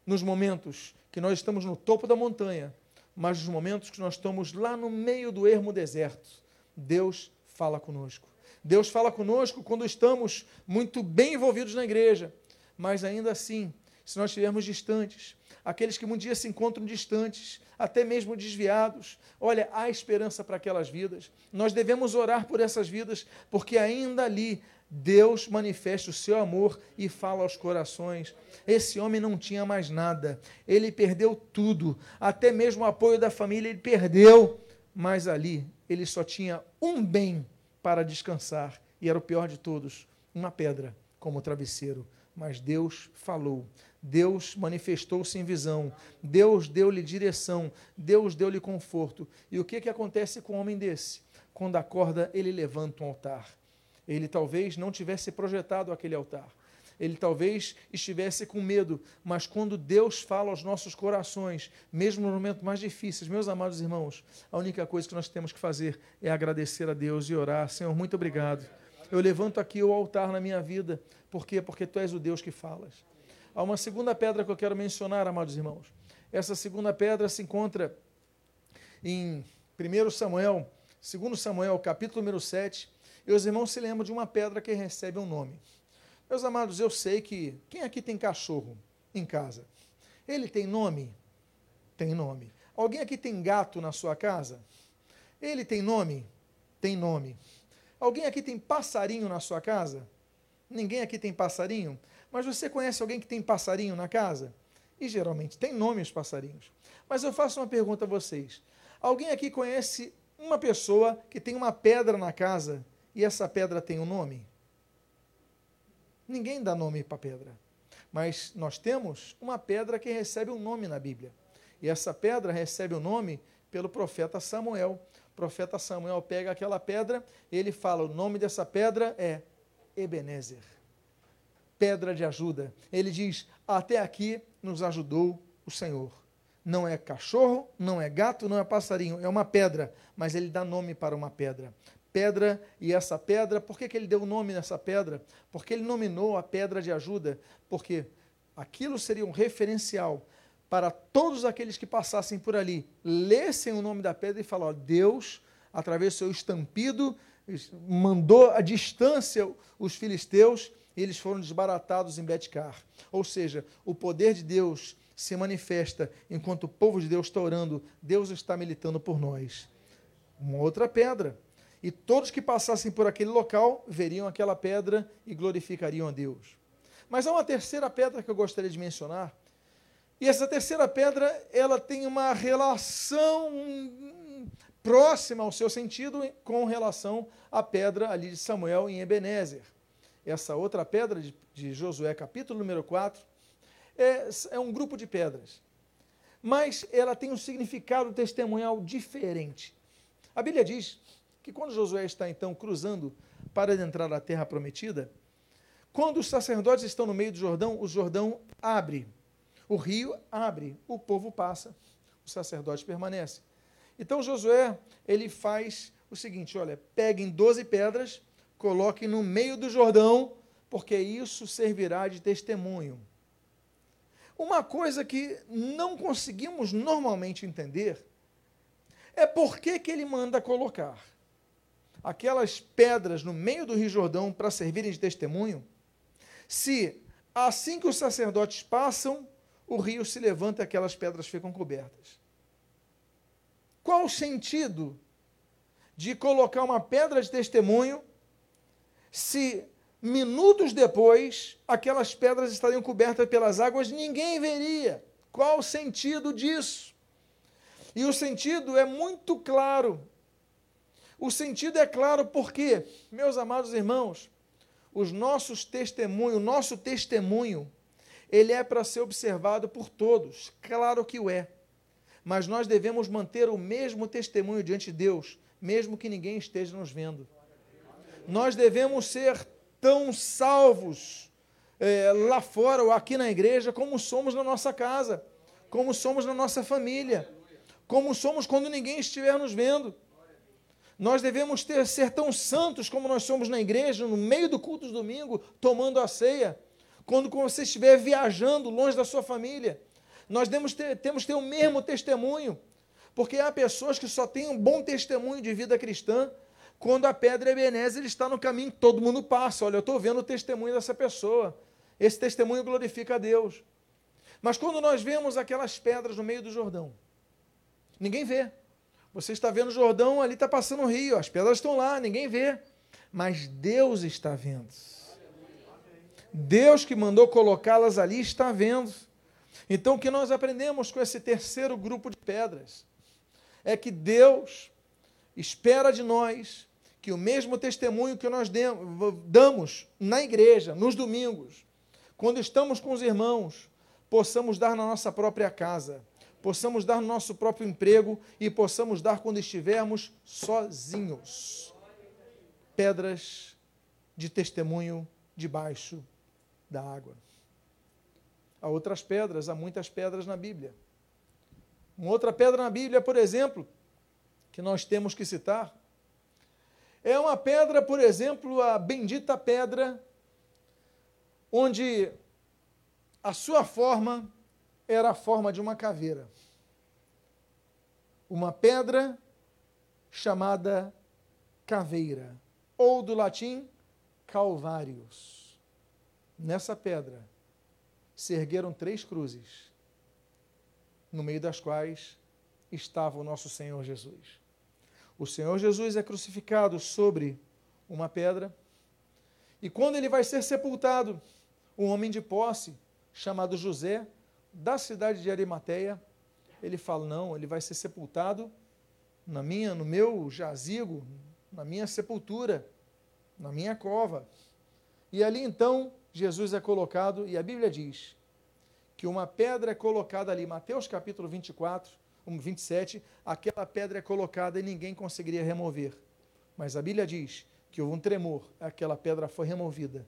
nos momentos que nós estamos no topo da montanha mas nos momentos que nós estamos lá no meio do ermo deserto, Deus fala conosco. Deus fala conosco quando estamos muito bem envolvidos na igreja, mas ainda assim, se nós estivermos distantes, aqueles que um dia se encontram distantes, até mesmo desviados, olha, há esperança para aquelas vidas. Nós devemos orar por essas vidas, porque ainda ali Deus manifesta o seu amor e fala aos corações. Esse homem não tinha mais nada, ele perdeu tudo, até mesmo o apoio da família ele perdeu, mas ali ele só tinha um bem para descansar, e era o pior de todos: uma pedra como travesseiro. Mas Deus falou, Deus manifestou-se em visão, Deus deu-lhe direção, Deus deu-lhe conforto. E o que, que acontece com um homem desse? Quando acorda, ele levanta um altar ele talvez não tivesse projetado aquele altar. Ele talvez estivesse com medo, mas quando Deus fala aos nossos corações, mesmo no momento mais difíceis, meus amados irmãos, a única coisa que nós temos que fazer é agradecer a Deus e orar. Senhor, muito obrigado. Eu levanto aqui o altar na minha vida. Por quê? Porque tu és o Deus que falas. Há uma segunda pedra que eu quero mencionar, amados irmãos. Essa segunda pedra se encontra em 1 Samuel, 2 Samuel, capítulo número 7, e os irmãos se lembram de uma pedra que recebe um nome. Meus amados, eu sei que. Quem aqui tem cachorro em casa? Ele tem nome? Tem nome. Alguém aqui tem gato na sua casa? Ele tem nome? Tem nome. Alguém aqui tem passarinho na sua casa? Ninguém aqui tem passarinho? Mas você conhece alguém que tem passarinho na casa? E geralmente tem nome os passarinhos. Mas eu faço uma pergunta a vocês. Alguém aqui conhece uma pessoa que tem uma pedra na casa e essa pedra tem um nome? Ninguém dá nome para pedra. Mas nós temos uma pedra que recebe um nome na Bíblia. E essa pedra recebe o um nome pelo profeta Samuel. O profeta Samuel pega aquela pedra, ele fala: o nome dessa pedra é Ebenezer pedra de ajuda. Ele diz: Até aqui nos ajudou o Senhor. Não é cachorro, não é gato, não é passarinho, é uma pedra, mas ele dá nome para uma pedra. Pedra, e essa pedra, por que, que ele deu nome nessa pedra? Porque ele nominou a pedra de ajuda, porque aquilo seria um referencial para todos aqueles que passassem por ali, lessem o nome da pedra e falar: Deus, através do seu estampido, mandou à distância os filisteus e eles foram desbaratados em Betcar. Ou seja, o poder de Deus se manifesta enquanto o povo de Deus está orando, Deus está militando por nós. Uma outra pedra. E todos que passassem por aquele local veriam aquela pedra e glorificariam a Deus. Mas há uma terceira pedra que eu gostaria de mencionar. E essa terceira pedra, ela tem uma relação próxima ao seu sentido com relação à pedra ali de Samuel em Ebenezer essa outra pedra de, de Josué, capítulo número 4, é, é um grupo de pedras. Mas ela tem um significado testemunhal diferente. A Bíblia diz que quando Josué está então cruzando para adentrar a terra prometida, quando os sacerdotes estão no meio do Jordão, o Jordão abre, o rio abre, o povo passa, o sacerdote permanece. Então Josué, ele faz o seguinte, olha, peguem 12 pedras coloque no meio do Jordão, porque isso servirá de testemunho. Uma coisa que não conseguimos normalmente entender é por que, que ele manda colocar aquelas pedras no meio do Rio Jordão para servirem de testemunho, se assim que os sacerdotes passam, o rio se levanta e aquelas pedras ficam cobertas. Qual o sentido de colocar uma pedra de testemunho se minutos depois aquelas pedras estariam cobertas pelas águas, ninguém veria. Qual o sentido disso? E o sentido é muito claro. O sentido é claro porque, meus amados irmãos, os nossos testemunhos, o nosso testemunho, ele é para ser observado por todos. Claro que o é. Mas nós devemos manter o mesmo testemunho diante de Deus, mesmo que ninguém esteja nos vendo nós devemos ser tão salvos é, lá fora ou aqui na igreja como somos na nossa casa, como somos na nossa família, como somos quando ninguém estiver nos vendo. Nós devemos ter, ser tão santos como nós somos na igreja, no meio do culto do domingo, tomando a ceia, quando você estiver viajando longe da sua família. Nós temos, ter, temos ter o mesmo testemunho, porque há pessoas que só têm um bom testemunho de vida cristã, quando a pedra Ebenezer está no caminho, todo mundo passa. Olha, eu estou vendo o testemunho dessa pessoa. Esse testemunho glorifica a Deus. Mas quando nós vemos aquelas pedras no meio do Jordão, ninguém vê. Você está vendo o Jordão, ali está passando o rio, as pedras estão lá, ninguém vê. Mas Deus está vendo. Deus que mandou colocá-las ali está vendo. Então, o que nós aprendemos com esse terceiro grupo de pedras é que Deus espera de nós que o mesmo testemunho que nós damos na igreja, nos domingos, quando estamos com os irmãos, possamos dar na nossa própria casa, possamos dar no nosso próprio emprego e possamos dar quando estivermos sozinhos. Pedras de testemunho debaixo da água. Há outras pedras, há muitas pedras na Bíblia. Uma outra pedra na Bíblia, por exemplo, que nós temos que citar, é uma pedra, por exemplo, a bendita pedra, onde a sua forma era a forma de uma caveira. Uma pedra chamada caveira, ou do latim calvários. Nessa pedra se ergueram três cruzes, no meio das quais estava o nosso Senhor Jesus. O Senhor Jesus é crucificado sobre uma pedra, e quando ele vai ser sepultado, um homem de posse, chamado José, da cidade de Arimateia, ele fala: "Não, ele vai ser sepultado na minha, no meu jazigo, na minha sepultura, na minha cova". E ali então Jesus é colocado e a Bíblia diz que uma pedra é colocada ali, Mateus capítulo 24, 27, aquela pedra é colocada e ninguém conseguiria remover. Mas a Bíblia diz que houve um tremor, aquela pedra foi removida.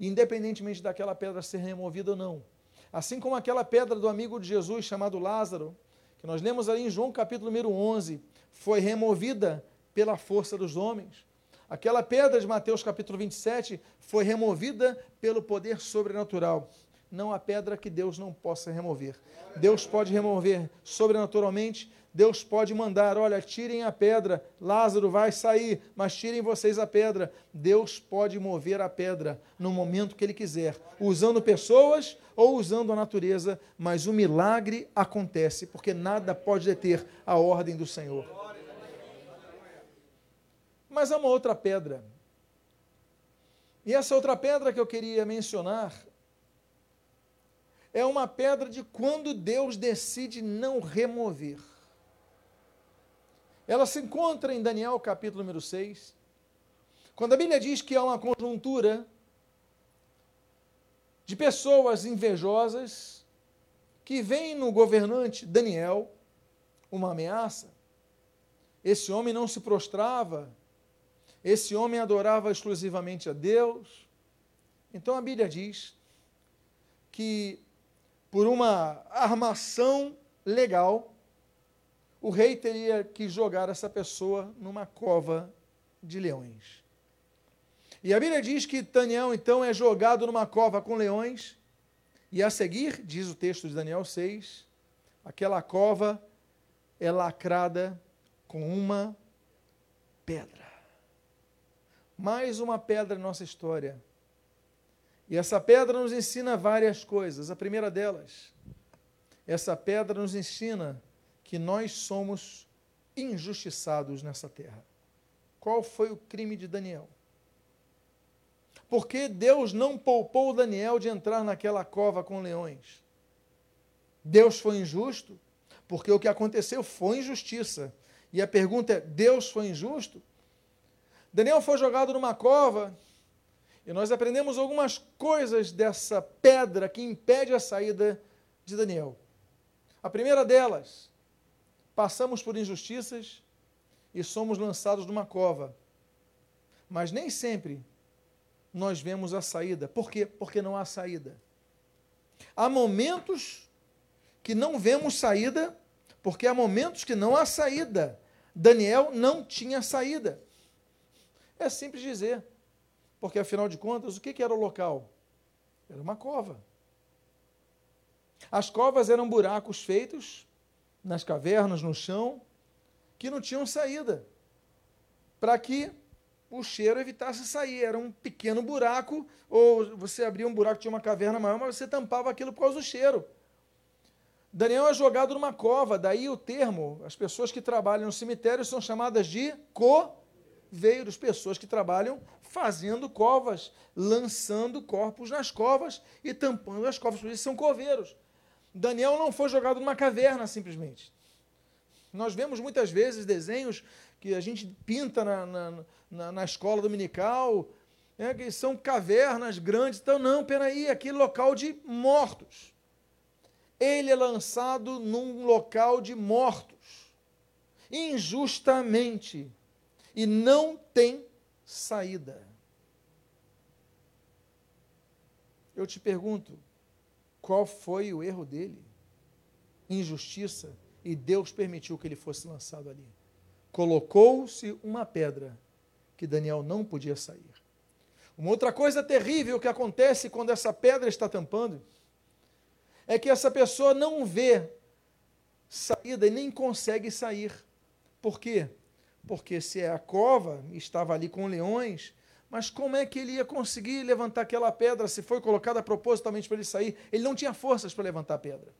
Independentemente daquela pedra ser removida ou não. Assim como aquela pedra do amigo de Jesus chamado Lázaro, que nós lemos ali em João capítulo número 11, foi removida pela força dos homens. Aquela pedra de Mateus capítulo 27 foi removida pelo poder sobrenatural não há pedra que Deus não possa remover. Deus pode remover sobrenaturalmente, Deus pode mandar, olha, tirem a pedra, Lázaro vai sair, mas tirem vocês a pedra. Deus pode mover a pedra no momento que Ele quiser, usando pessoas ou usando a natureza, mas o milagre acontece, porque nada pode deter a ordem do Senhor. Mas há uma outra pedra. E essa outra pedra que eu queria mencionar é uma pedra de quando Deus decide não remover. Ela se encontra em Daniel capítulo número 6, quando a Bíblia diz que há uma conjuntura de pessoas invejosas que veem no governante Daniel uma ameaça. Esse homem não se prostrava, esse homem adorava exclusivamente a Deus. Então a Bíblia diz que por uma armação legal, o rei teria que jogar essa pessoa numa cova de leões. E a Bíblia diz que Daniel então é jogado numa cova com leões, e a seguir, diz o texto de Daniel 6, aquela cova é lacrada com uma pedra. Mais uma pedra em nossa história. E essa pedra nos ensina várias coisas. A primeira delas, essa pedra nos ensina que nós somos injustiçados nessa terra. Qual foi o crime de Daniel? Porque Deus não poupou Daniel de entrar naquela cova com leões. Deus foi injusto, porque o que aconteceu foi injustiça. E a pergunta é: Deus foi injusto? Daniel foi jogado numa cova e nós aprendemos algumas coisas dessa pedra que impede a saída de Daniel. A primeira delas, passamos por injustiças e somos lançados numa cova. Mas nem sempre nós vemos a saída. Por quê? Porque não há saída. Há momentos que não vemos saída, porque há momentos que não há saída. Daniel não tinha saída. É simples dizer. Porque, afinal de contas, o que era o local? Era uma cova. As covas eram buracos feitos nas cavernas, no chão, que não tinham saída, para que o cheiro evitasse sair. Era um pequeno buraco, ou você abria um buraco, tinha uma caverna maior, mas você tampava aquilo por causa do cheiro. Daniel é jogado numa cova, daí o termo, as pessoas que trabalham no cemitério são chamadas de co coveiros, pessoas que trabalham fazendo covas, lançando corpos nas covas e tampando as covas, por isso são coveiros. Daniel não foi jogado numa caverna simplesmente. Nós vemos muitas vezes desenhos que a gente pinta na, na, na, na escola dominical, né, que são cavernas grandes. Então, não, peraí, aquele local de mortos. Ele é lançado num local de mortos, injustamente e não tem saída. Eu te pergunto, qual foi o erro dele? Injustiça, e Deus permitiu que ele fosse lançado ali. Colocou-se uma pedra que Daniel não podia sair. Uma outra coisa terrível que acontece quando essa pedra está tampando é que essa pessoa não vê saída e nem consegue sair. Por quê? porque se é a cova, estava ali com leões, mas como é que ele ia conseguir levantar aquela pedra se foi colocada propositalmente para ele sair? Ele não tinha forças para levantar a pedra.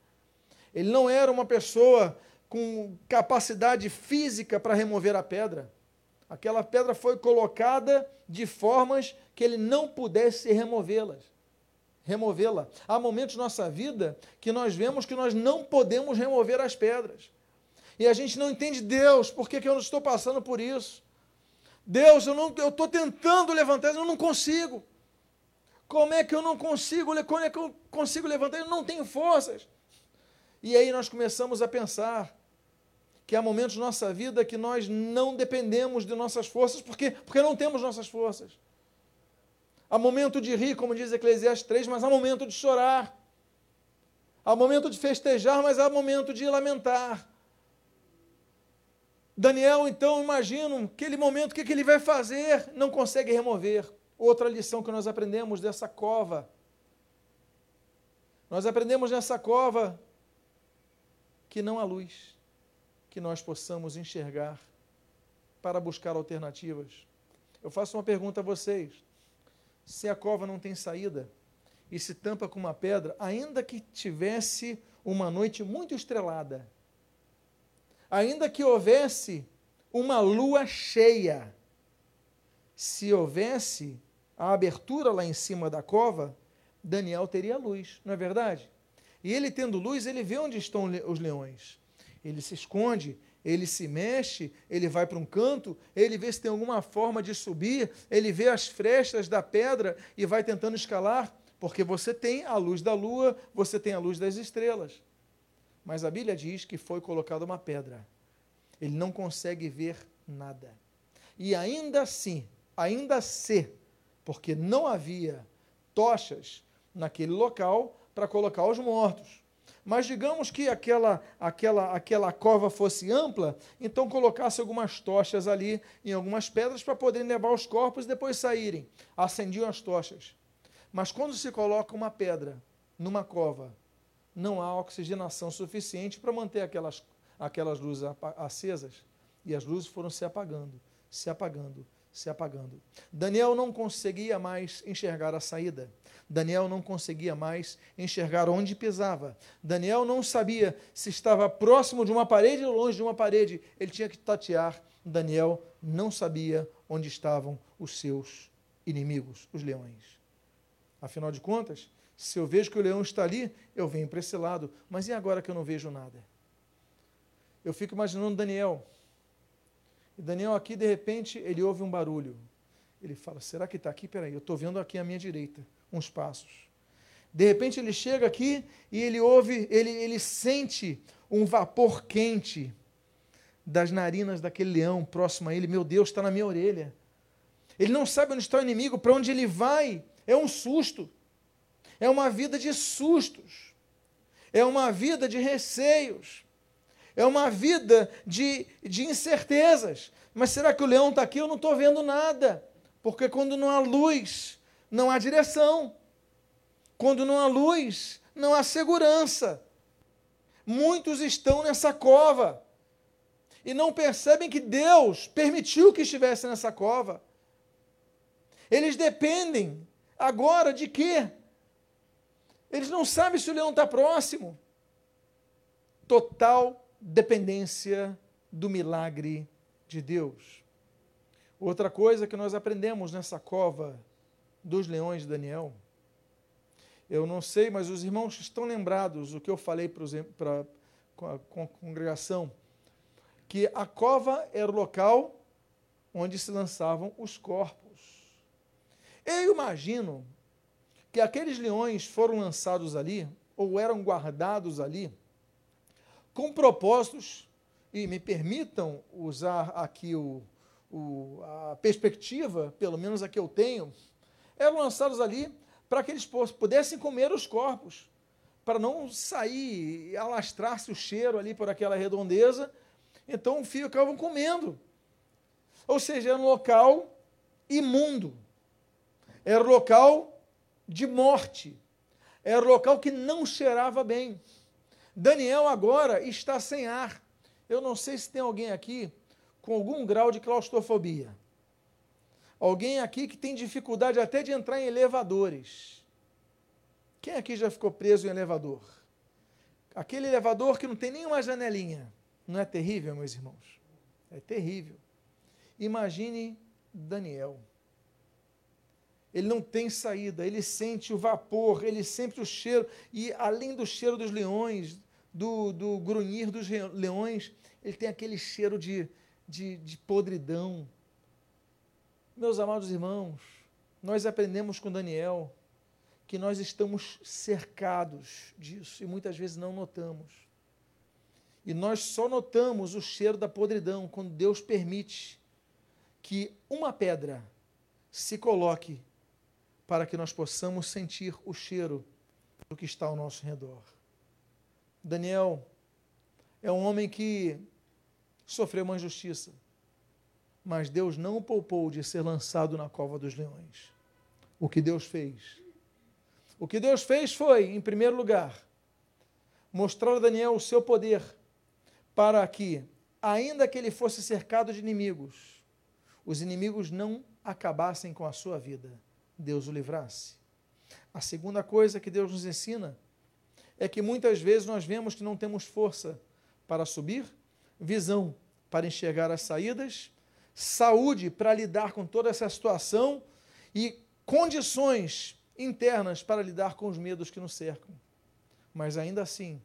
Ele não era uma pessoa com capacidade física para remover a pedra. Aquela pedra foi colocada de formas que ele não pudesse removê-las. Removê-la. Há momentos na nossa vida que nós vemos que nós não podemos remover as pedras. E a gente não entende Deus, por que, que eu não estou passando por isso? Deus, eu estou tentando levantar, eu não consigo. Como é que eu não consigo? Como é que eu consigo levantar? Eu não tenho forças. E aí nós começamos a pensar que há momentos na nossa vida que nós não dependemos de nossas forças, porque, porque não temos nossas forças. Há momento de rir, como diz Eclesiastes 3, mas há momento de chorar. Há momento de festejar, mas há momento de lamentar. Daniel, então, imagino, aquele momento, o que, que ele vai fazer? Não consegue remover. Outra lição que nós aprendemos dessa cova. Nós aprendemos nessa cova que não há luz, que nós possamos enxergar para buscar alternativas. Eu faço uma pergunta a vocês: se a cova não tem saída e se tampa com uma pedra, ainda que tivesse uma noite muito estrelada, ainda que houvesse uma lua cheia, se houvesse a abertura lá em cima da cova, Daniel teria luz, não é verdade? E ele tendo luz, ele vê onde estão os leões. Ele se esconde, ele se mexe, ele vai para um canto, ele vê se tem alguma forma de subir, ele vê as frestas da pedra e vai tentando escalar, porque você tem a luz da lua, você tem a luz das estrelas. Mas a Bíblia diz que foi colocada uma pedra. Ele não consegue ver nada. E ainda assim, ainda se, porque não havia tochas naquele local para colocar os mortos. Mas digamos que aquela, aquela, aquela cova fosse ampla, então colocasse algumas tochas ali em algumas pedras para poderem levar os corpos e depois saírem. Acendiam as tochas. Mas quando se coloca uma pedra numa cova, não há oxigenação suficiente para manter aquelas, aquelas luzes acesas. E as luzes foram se apagando, se apagando, se apagando. Daniel não conseguia mais enxergar a saída. Daniel não conseguia mais enxergar onde pisava. Daniel não sabia se estava próximo de uma parede ou longe de uma parede. Ele tinha que tatear. Daniel não sabia onde estavam os seus inimigos, os leões. Afinal de contas, se eu vejo que o leão está ali, eu venho para esse lado. Mas e agora que eu não vejo nada? Eu fico imaginando Daniel. E Daniel aqui, de repente, ele ouve um barulho. Ele fala: Será que está aqui? Peraí, eu estou vendo aqui à minha direita uns passos. De repente ele chega aqui e ele ouve, ele, ele sente um vapor quente das narinas daquele leão próximo a ele. Meu Deus, está na minha orelha. Ele não sabe onde está o inimigo, para onde ele vai. É um susto. É uma vida de sustos. É uma vida de receios. É uma vida de, de incertezas. Mas será que o leão está aqui? Eu não estou vendo nada. Porque quando não há luz, não há direção. Quando não há luz, não há segurança. Muitos estão nessa cova e não percebem que Deus permitiu que estivesse nessa cova. Eles dependem agora de quê? Eles não sabem se o leão está próximo. Total dependência do milagre de Deus. Outra coisa que nós aprendemos nessa cova dos leões de Daniel. Eu não sei, mas os irmãos estão lembrados o que eu falei para a congregação, que a cova era o local onde se lançavam os corpos. Eu imagino que aqueles leões foram lançados ali, ou eram guardados ali, com propósitos, e me permitam usar aqui o, o, a perspectiva, pelo menos a que eu tenho, eram lançados ali para que eles pudessem comer os corpos, para não sair e alastrar-se o cheiro ali por aquela redondeza. Então ficavam comendo. Ou seja, era um local imundo. Era um local de morte. Era um local que não cheirava bem. Daniel agora está sem ar. Eu não sei se tem alguém aqui com algum grau de claustrofobia. Alguém aqui que tem dificuldade até de entrar em elevadores. Quem aqui já ficou preso em elevador? Aquele elevador que não tem nenhuma janelinha. Não é terrível, meus irmãos? É terrível. Imagine Daniel. Ele não tem saída, ele sente o vapor, ele sente o cheiro, e além do cheiro dos leões, do, do grunhir dos leões, ele tem aquele cheiro de, de, de podridão. Meus amados irmãos, nós aprendemos com Daniel que nós estamos cercados disso e muitas vezes não notamos. E nós só notamos o cheiro da podridão quando Deus permite que uma pedra se coloque para que nós possamos sentir o cheiro do que está ao nosso redor. Daniel é um homem que sofreu uma injustiça, mas Deus não o poupou de ser lançado na cova dos leões. O que Deus fez? O que Deus fez foi, em primeiro lugar, mostrar a Daniel o seu poder para que, ainda que ele fosse cercado de inimigos, os inimigos não acabassem com a sua vida. Deus o livrasse. A segunda coisa que Deus nos ensina é que muitas vezes nós vemos que não temos força para subir, visão para enxergar as saídas, saúde para lidar com toda essa situação e condições internas para lidar com os medos que nos cercam. Mas ainda assim,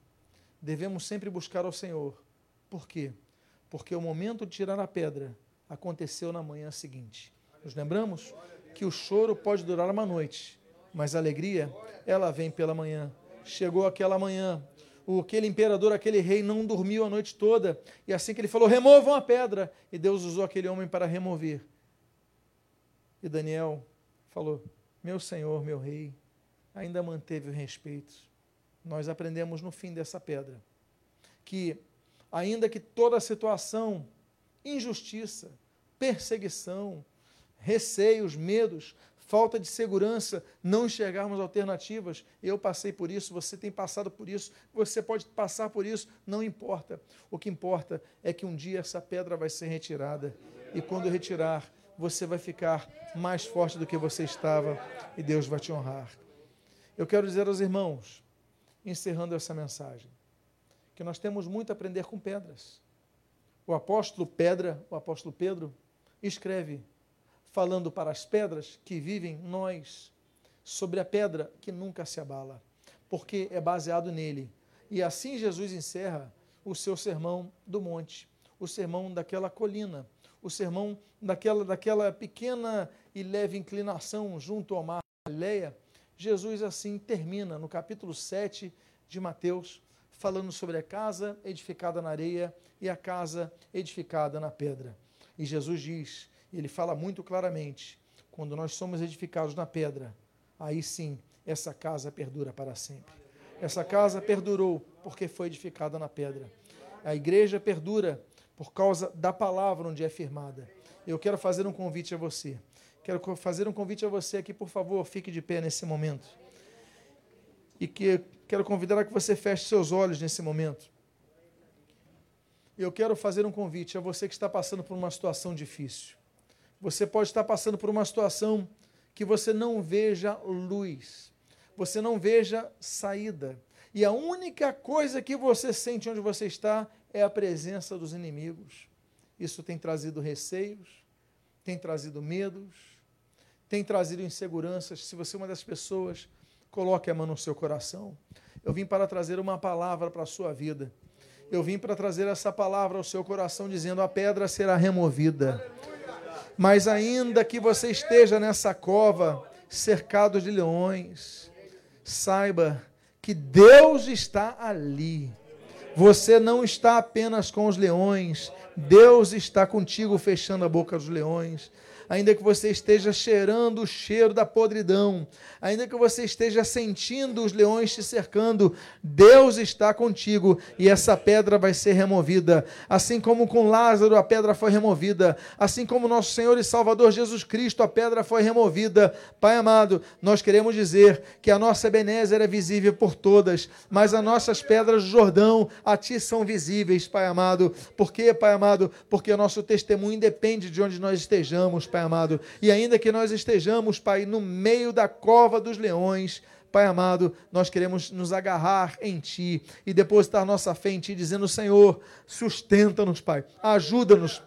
devemos sempre buscar ao Senhor. Por quê? Porque o momento de tirar a pedra aconteceu na manhã seguinte. Nos lembramos que o choro pode durar uma noite, mas a alegria, ela vem pela manhã. Chegou aquela manhã, o, aquele imperador, aquele rei não dormiu a noite toda, e assim que ele falou, removam a pedra, e Deus usou aquele homem para remover. E Daniel falou, meu senhor, meu rei, ainda manteve o respeito. Nós aprendemos no fim dessa pedra que, ainda que toda a situação, injustiça, perseguição, receios, medos, falta de segurança, não enxergarmos alternativas. Eu passei por isso, você tem passado por isso, você pode passar por isso, não importa. O que importa é que um dia essa pedra vai ser retirada e quando retirar, você vai ficar mais forte do que você estava e Deus vai te honrar. Eu quero dizer aos irmãos, encerrando essa mensagem, que nós temos muito a aprender com pedras. O apóstolo Pedra, o apóstolo Pedro, escreve falando para as pedras que vivem nós, sobre a pedra que nunca se abala, porque é baseado nele. E assim Jesus encerra o seu sermão do monte, o sermão daquela colina, o sermão daquela, daquela pequena e leve inclinação junto ao mar Galileia. Jesus assim termina no capítulo 7 de Mateus, falando sobre a casa edificada na areia e a casa edificada na pedra. E Jesus diz: ele fala muito claramente: quando nós somos edificados na pedra, aí sim essa casa perdura para sempre. Essa casa perdurou porque foi edificada na pedra. A igreja perdura por causa da palavra onde é firmada. Eu quero fazer um convite a você. Quero fazer um convite a você aqui, por favor, fique de pé nesse momento. E que quero convidar a que você feche seus olhos nesse momento. Eu quero fazer um convite a você que está passando por uma situação difícil. Você pode estar passando por uma situação que você não veja luz, você não veja saída. E a única coisa que você sente onde você está é a presença dos inimigos. Isso tem trazido receios, tem trazido medos, tem trazido inseguranças. Se você é uma das pessoas, coloque a mão no seu coração. Eu vim para trazer uma palavra para a sua vida. Eu vim para trazer essa palavra ao seu coração, dizendo: a pedra será removida. Mas ainda que você esteja nessa cova, cercado de leões, saiba que Deus está ali. Você não está apenas com os leões, Deus está contigo fechando a boca dos leões. Ainda que você esteja cheirando o cheiro da podridão, ainda que você esteja sentindo os leões te cercando, Deus está contigo e essa pedra vai ser removida. Assim como com Lázaro a pedra foi removida, assim como nosso Senhor e Salvador Jesus Cristo a pedra foi removida. Pai amado, nós queremos dizer que a nossa Ebenezer é visível por todas, mas as nossas pedras do Jordão a ti são visíveis, Pai amado. Por quê, Pai amado? Porque o nosso testemunho independe de onde nós estejamos, Pai amado. E ainda que nós estejamos, Pai, no meio da cova dos leões, Pai amado, nós queremos nos agarrar em Ti e depositar nossa fé em Ti, dizendo: Senhor, sustenta-nos, Pai, ajuda-nos,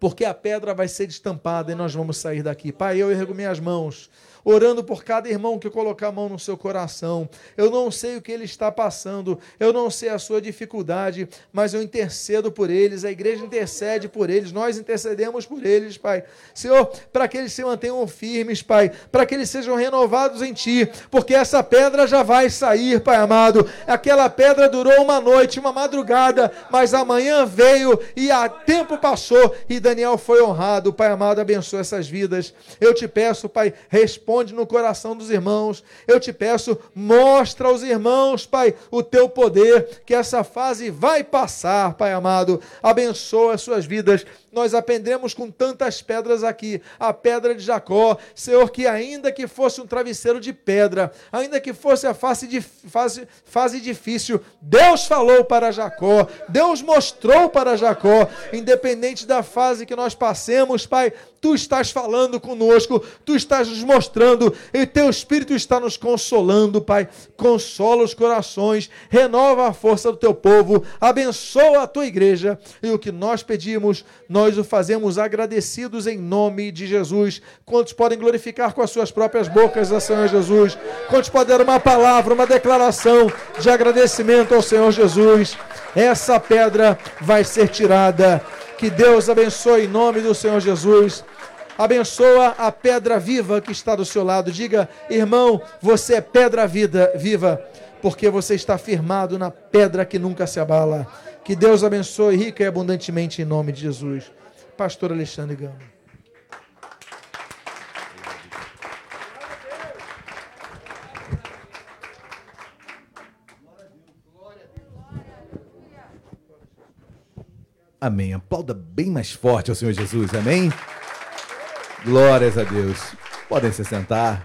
porque a pedra vai ser destampada e nós vamos sair daqui. Pai, eu ergo minhas mãos orando por cada irmão que colocar a mão no seu coração. Eu não sei o que ele está passando, eu não sei a sua dificuldade, mas eu intercedo por eles, a igreja intercede por eles, nós intercedemos por eles, Pai. Senhor, para que eles se mantenham firmes, Pai, para que eles sejam renovados em Ti, porque essa pedra já vai sair, Pai amado. Aquela pedra durou uma noite, uma madrugada, mas amanhã veio e a tempo passou e Daniel foi honrado. Pai amado, abençoa essas vidas. Eu te peço, Pai, responda responde no coração dos irmãos. Eu te peço, mostra aos irmãos, Pai, o teu poder, que essa fase vai passar, Pai amado. Abençoa as suas vidas nós aprendemos com tantas pedras aqui, a pedra de Jacó, Senhor, que ainda que fosse um travesseiro de pedra, ainda que fosse a face, de, fase, fase difícil, Deus falou para Jacó, Deus mostrou para Jacó, independente da fase que nós passemos, Pai, tu estás falando conosco, tu estás nos mostrando, e teu Espírito está nos consolando, Pai. Consola os corações, renova a força do teu povo, abençoa a tua igreja, e o que nós pedimos, nós o fazemos agradecidos em nome de Jesus. Quantos podem glorificar com as suas próprias bocas ao Senhor Jesus? Quantos podem dar uma palavra, uma declaração de agradecimento ao Senhor Jesus? Essa pedra vai ser tirada. Que Deus abençoe em nome do Senhor Jesus. Abençoa a pedra viva que está do seu lado. Diga, irmão, você é pedra vida, viva, porque você está firmado na pedra que nunca se abala. Que Deus abençoe rica e abundantemente em nome de Jesus. Pastor Alexandre Gama. Amém. Aplauda bem mais forte ao Senhor Jesus. Amém. Glórias a Deus. Podem se sentar.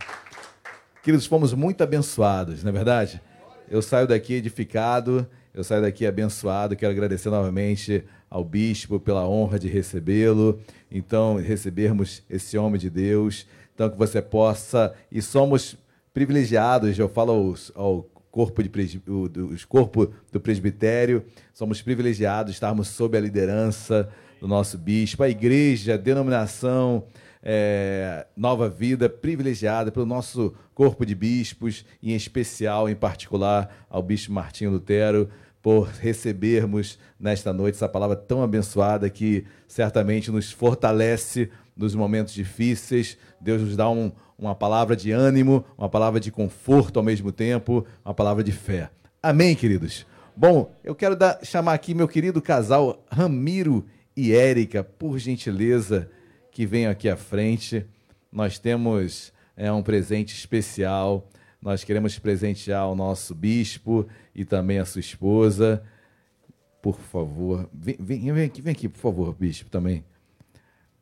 Queridos, fomos muito abençoados, não é verdade? Eu saio daqui edificado eu saio daqui abençoado. Quero agradecer novamente ao bispo pela honra de recebê-lo. Então, recebermos esse homem de Deus. Então, que você possa. E somos privilegiados, eu falo aos, ao corpo, de, os corpo do presbitério, somos privilegiados estarmos sob a liderança do nosso bispo, a igreja, a denominação é, Nova Vida, privilegiada pelo nosso corpo de bispos, em especial, em particular, ao bispo Martinho Lutero, por recebermos nesta noite essa palavra tão abençoada que certamente nos fortalece nos momentos difíceis. Deus nos dá um, uma palavra de ânimo, uma palavra de conforto ao mesmo tempo, uma palavra de fé. Amém, queridos? Bom, eu quero dar, chamar aqui meu querido casal Ramiro e Érica, por gentileza, que venham aqui à frente. Nós temos é, um presente especial. Nós queremos presentear o nosso bispo e também a sua esposa. Por favor, vem, vem, vem aqui, vem aqui, por favor, bispo, também.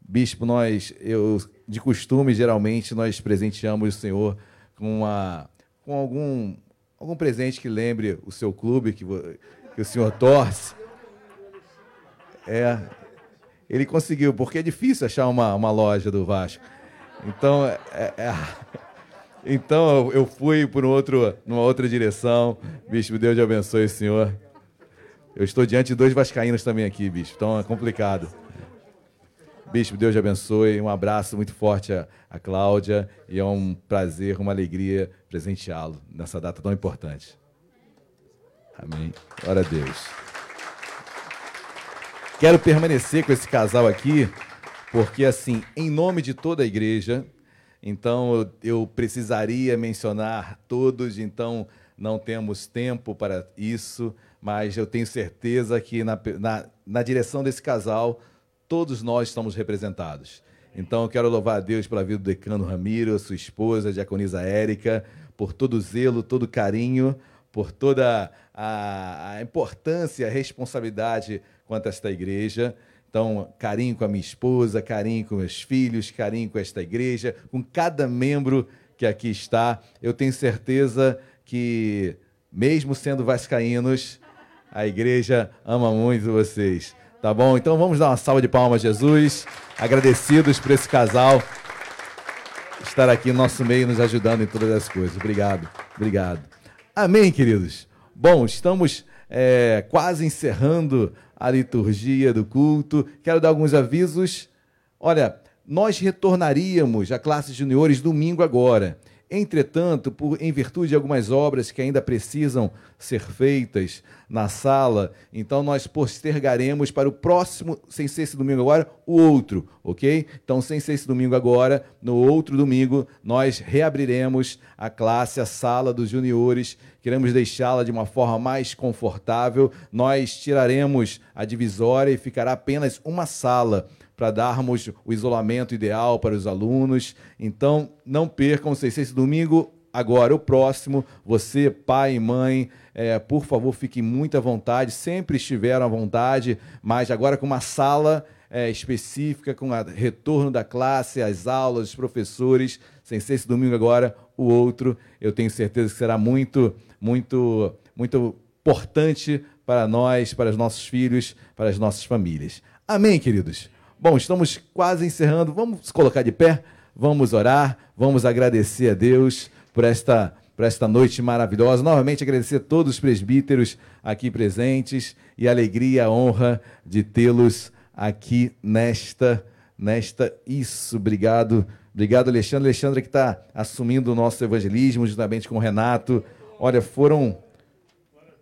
Bispo, nós, eu, de costume, geralmente, nós presenteamos o senhor com, uma, com algum, algum presente que lembre o seu clube que, que o senhor torce. É, ele conseguiu, porque é difícil achar uma, uma loja do Vasco. Então, é, é, é então eu fui por um outro, numa outra direção. Bispo, Deus te abençoe, o senhor. Eu estou diante de dois vascaínos também aqui, bispo, então é complicado. Bispo, Deus te abençoe. Um abraço muito forte a, a Cláudia e é um prazer, uma alegria presenteá-lo nessa data tão importante. Amém. Glória a Deus. Quero permanecer com esse casal aqui, porque, assim, em nome de toda a igreja, então eu precisaria mencionar todos, então não temos tempo para isso, mas eu tenho certeza que na, na, na direção desse casal, todos nós estamos representados. Então eu quero louvar a Deus pela vida do decano Ramiro, sua esposa, a diaconisa Érica, por todo o zelo, todo o carinho, por toda a, a importância, a responsabilidade quanto a esta igreja. Então, carinho com a minha esposa, carinho com meus filhos, carinho com esta igreja, com cada membro que aqui está. Eu tenho certeza que, mesmo sendo vascaínos, a igreja ama muito vocês. Tá bom? Então vamos dar uma salva de palmas Jesus. Agradecidos por esse casal estar aqui no nosso meio nos ajudando em todas as coisas. Obrigado, obrigado. Amém, queridos. Bom, estamos é, quase encerrando a liturgia do culto. Quero dar alguns avisos. Olha, nós retornaríamos à classe juniores domingo agora. Entretanto, por, em virtude de algumas obras que ainda precisam ser feitas na sala, então nós postergaremos para o próximo, sem ser esse domingo agora, o outro, ok? Então, sem ser esse domingo agora, no outro domingo, nós reabriremos a classe, a sala dos juniores. Queremos deixá-la de uma forma mais confortável. Nós tiraremos a divisória e ficará apenas uma sala para darmos o isolamento ideal para os alunos. Então, não percam, sei esse domingo, agora o próximo. Você, pai e mãe, é, por favor, fiquem muito à vontade, sempre estiveram à vontade, mas agora com uma sala é, específica, com o retorno da classe, as aulas, os professores. Sem ser esse domingo agora, o outro, eu tenho certeza que será muito, muito, muito importante para nós, para os nossos filhos, para as nossas famílias. Amém, queridos? Bom, estamos quase encerrando. Vamos colocar de pé, vamos orar, vamos agradecer a Deus por esta, por esta noite maravilhosa. Novamente agradecer a todos os presbíteros aqui presentes e a alegria, a honra de tê-los aqui nesta, nesta. Isso, obrigado. Obrigado, Alexandre. Alexandre que está assumindo o nosso evangelismo, juntamente com o Renato. Olha, foram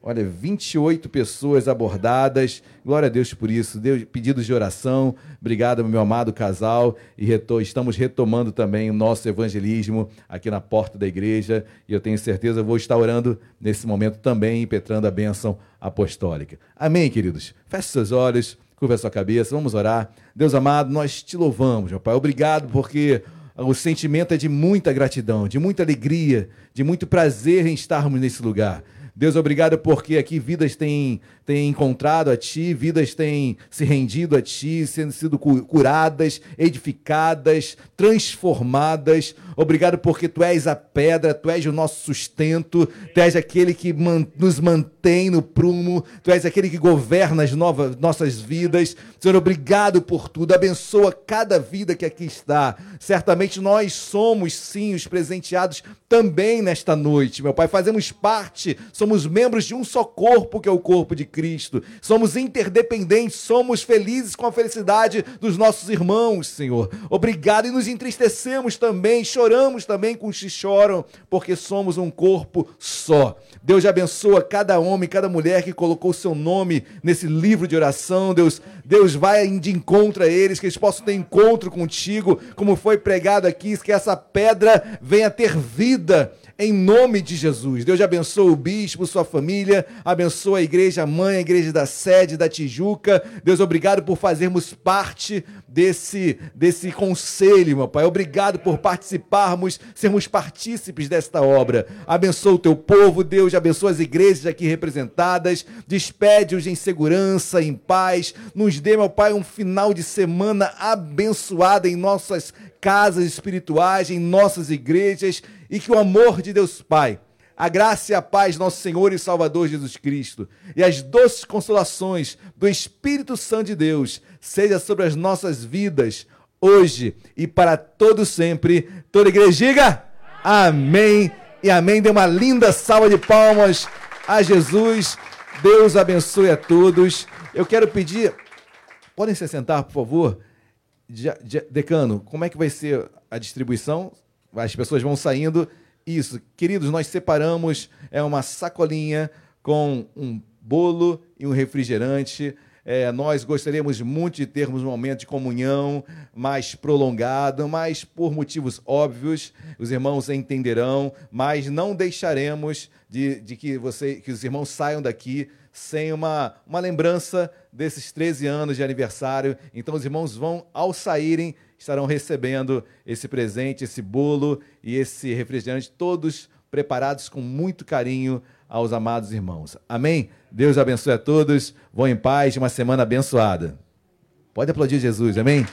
Olha, 28 pessoas abordadas. Glória a Deus por isso. Deus, pedidos de oração. Obrigado, meu amado casal. E reto, estamos retomando também o nosso evangelismo aqui na porta da igreja. E eu tenho certeza, vou estar orando nesse momento também, impetrando a bênção apostólica. Amém, queridos? Feche seus olhos, curva a sua cabeça, vamos orar. Deus amado, nós te louvamos, meu Pai. Obrigado porque o sentimento é de muita gratidão, de muita alegria, de muito prazer em estarmos nesse lugar. Deus, obrigado porque aqui vidas têm, têm encontrado a Ti, vidas têm se rendido a Ti, sendo sido curadas, edificadas, transformadas. Obrigado porque Tu és a pedra, Tu és o nosso sustento, Tu és aquele que man, nos mantém no prumo, Tu és aquele que governa as novas, nossas vidas. Senhor, obrigado por tudo. Abençoa cada vida que aqui está. Certamente nós somos, sim, os presenteados também nesta noite, meu Pai. Fazemos parte, somos membros de um só corpo, que é o corpo de Cristo. Somos interdependentes, somos felizes com a felicidade dos nossos irmãos, Senhor. Obrigado e nos entristecemos também, choramos também com os que choram, porque somos um corpo só. Deus abençoa cada homem, cada mulher que colocou seu nome nesse livro de oração. Deus, Deus vai de encontro a eles, que eles possam ter encontro contigo, como foi pregado aqui, que essa pedra venha ter vida em nome de Jesus. Deus abençoe o bispo, sua família, abençoe a igreja mãe, a igreja da sede da Tijuca. Deus, obrigado por fazermos parte desse, desse conselho, meu Pai. Obrigado por participarmos, sermos partícipes desta obra. Abençoa o teu povo, Deus, abençoa as igrejas aqui representadas, despede-os em segurança, em paz. Nos dê, meu Pai, um final de semana abençoado em nossas casas espirituais, em nossas igrejas e que o amor de Deus Pai, a graça e a paz nosso Senhor e Salvador Jesus Cristo e as doces consolações do Espírito Santo de Deus seja sobre as nossas vidas hoje e para todo sempre. Toda igreja diga amém e amém. Dê uma linda salva de palmas a Jesus. Deus abençoe a todos. Eu quero pedir, podem se sentar, por favor. Decano, como é que vai ser a distribuição? As pessoas vão saindo. Isso, queridos, nós separamos é uma sacolinha com um bolo e um refrigerante. É, nós gostaríamos muito de termos um momento de comunhão mais prolongado, mas por motivos óbvios, os irmãos entenderão, mas não deixaremos de, de que, você, que os irmãos saiam daqui sem uma, uma lembrança desses 13 anos de aniversário. Então, os irmãos vão, ao saírem, estarão recebendo esse presente, esse bolo e esse refrigerante, todos preparados com muito carinho aos amados irmãos. Amém? Deus abençoe a todos. Vão em paz, uma semana abençoada. Pode aplaudir Jesus, amém?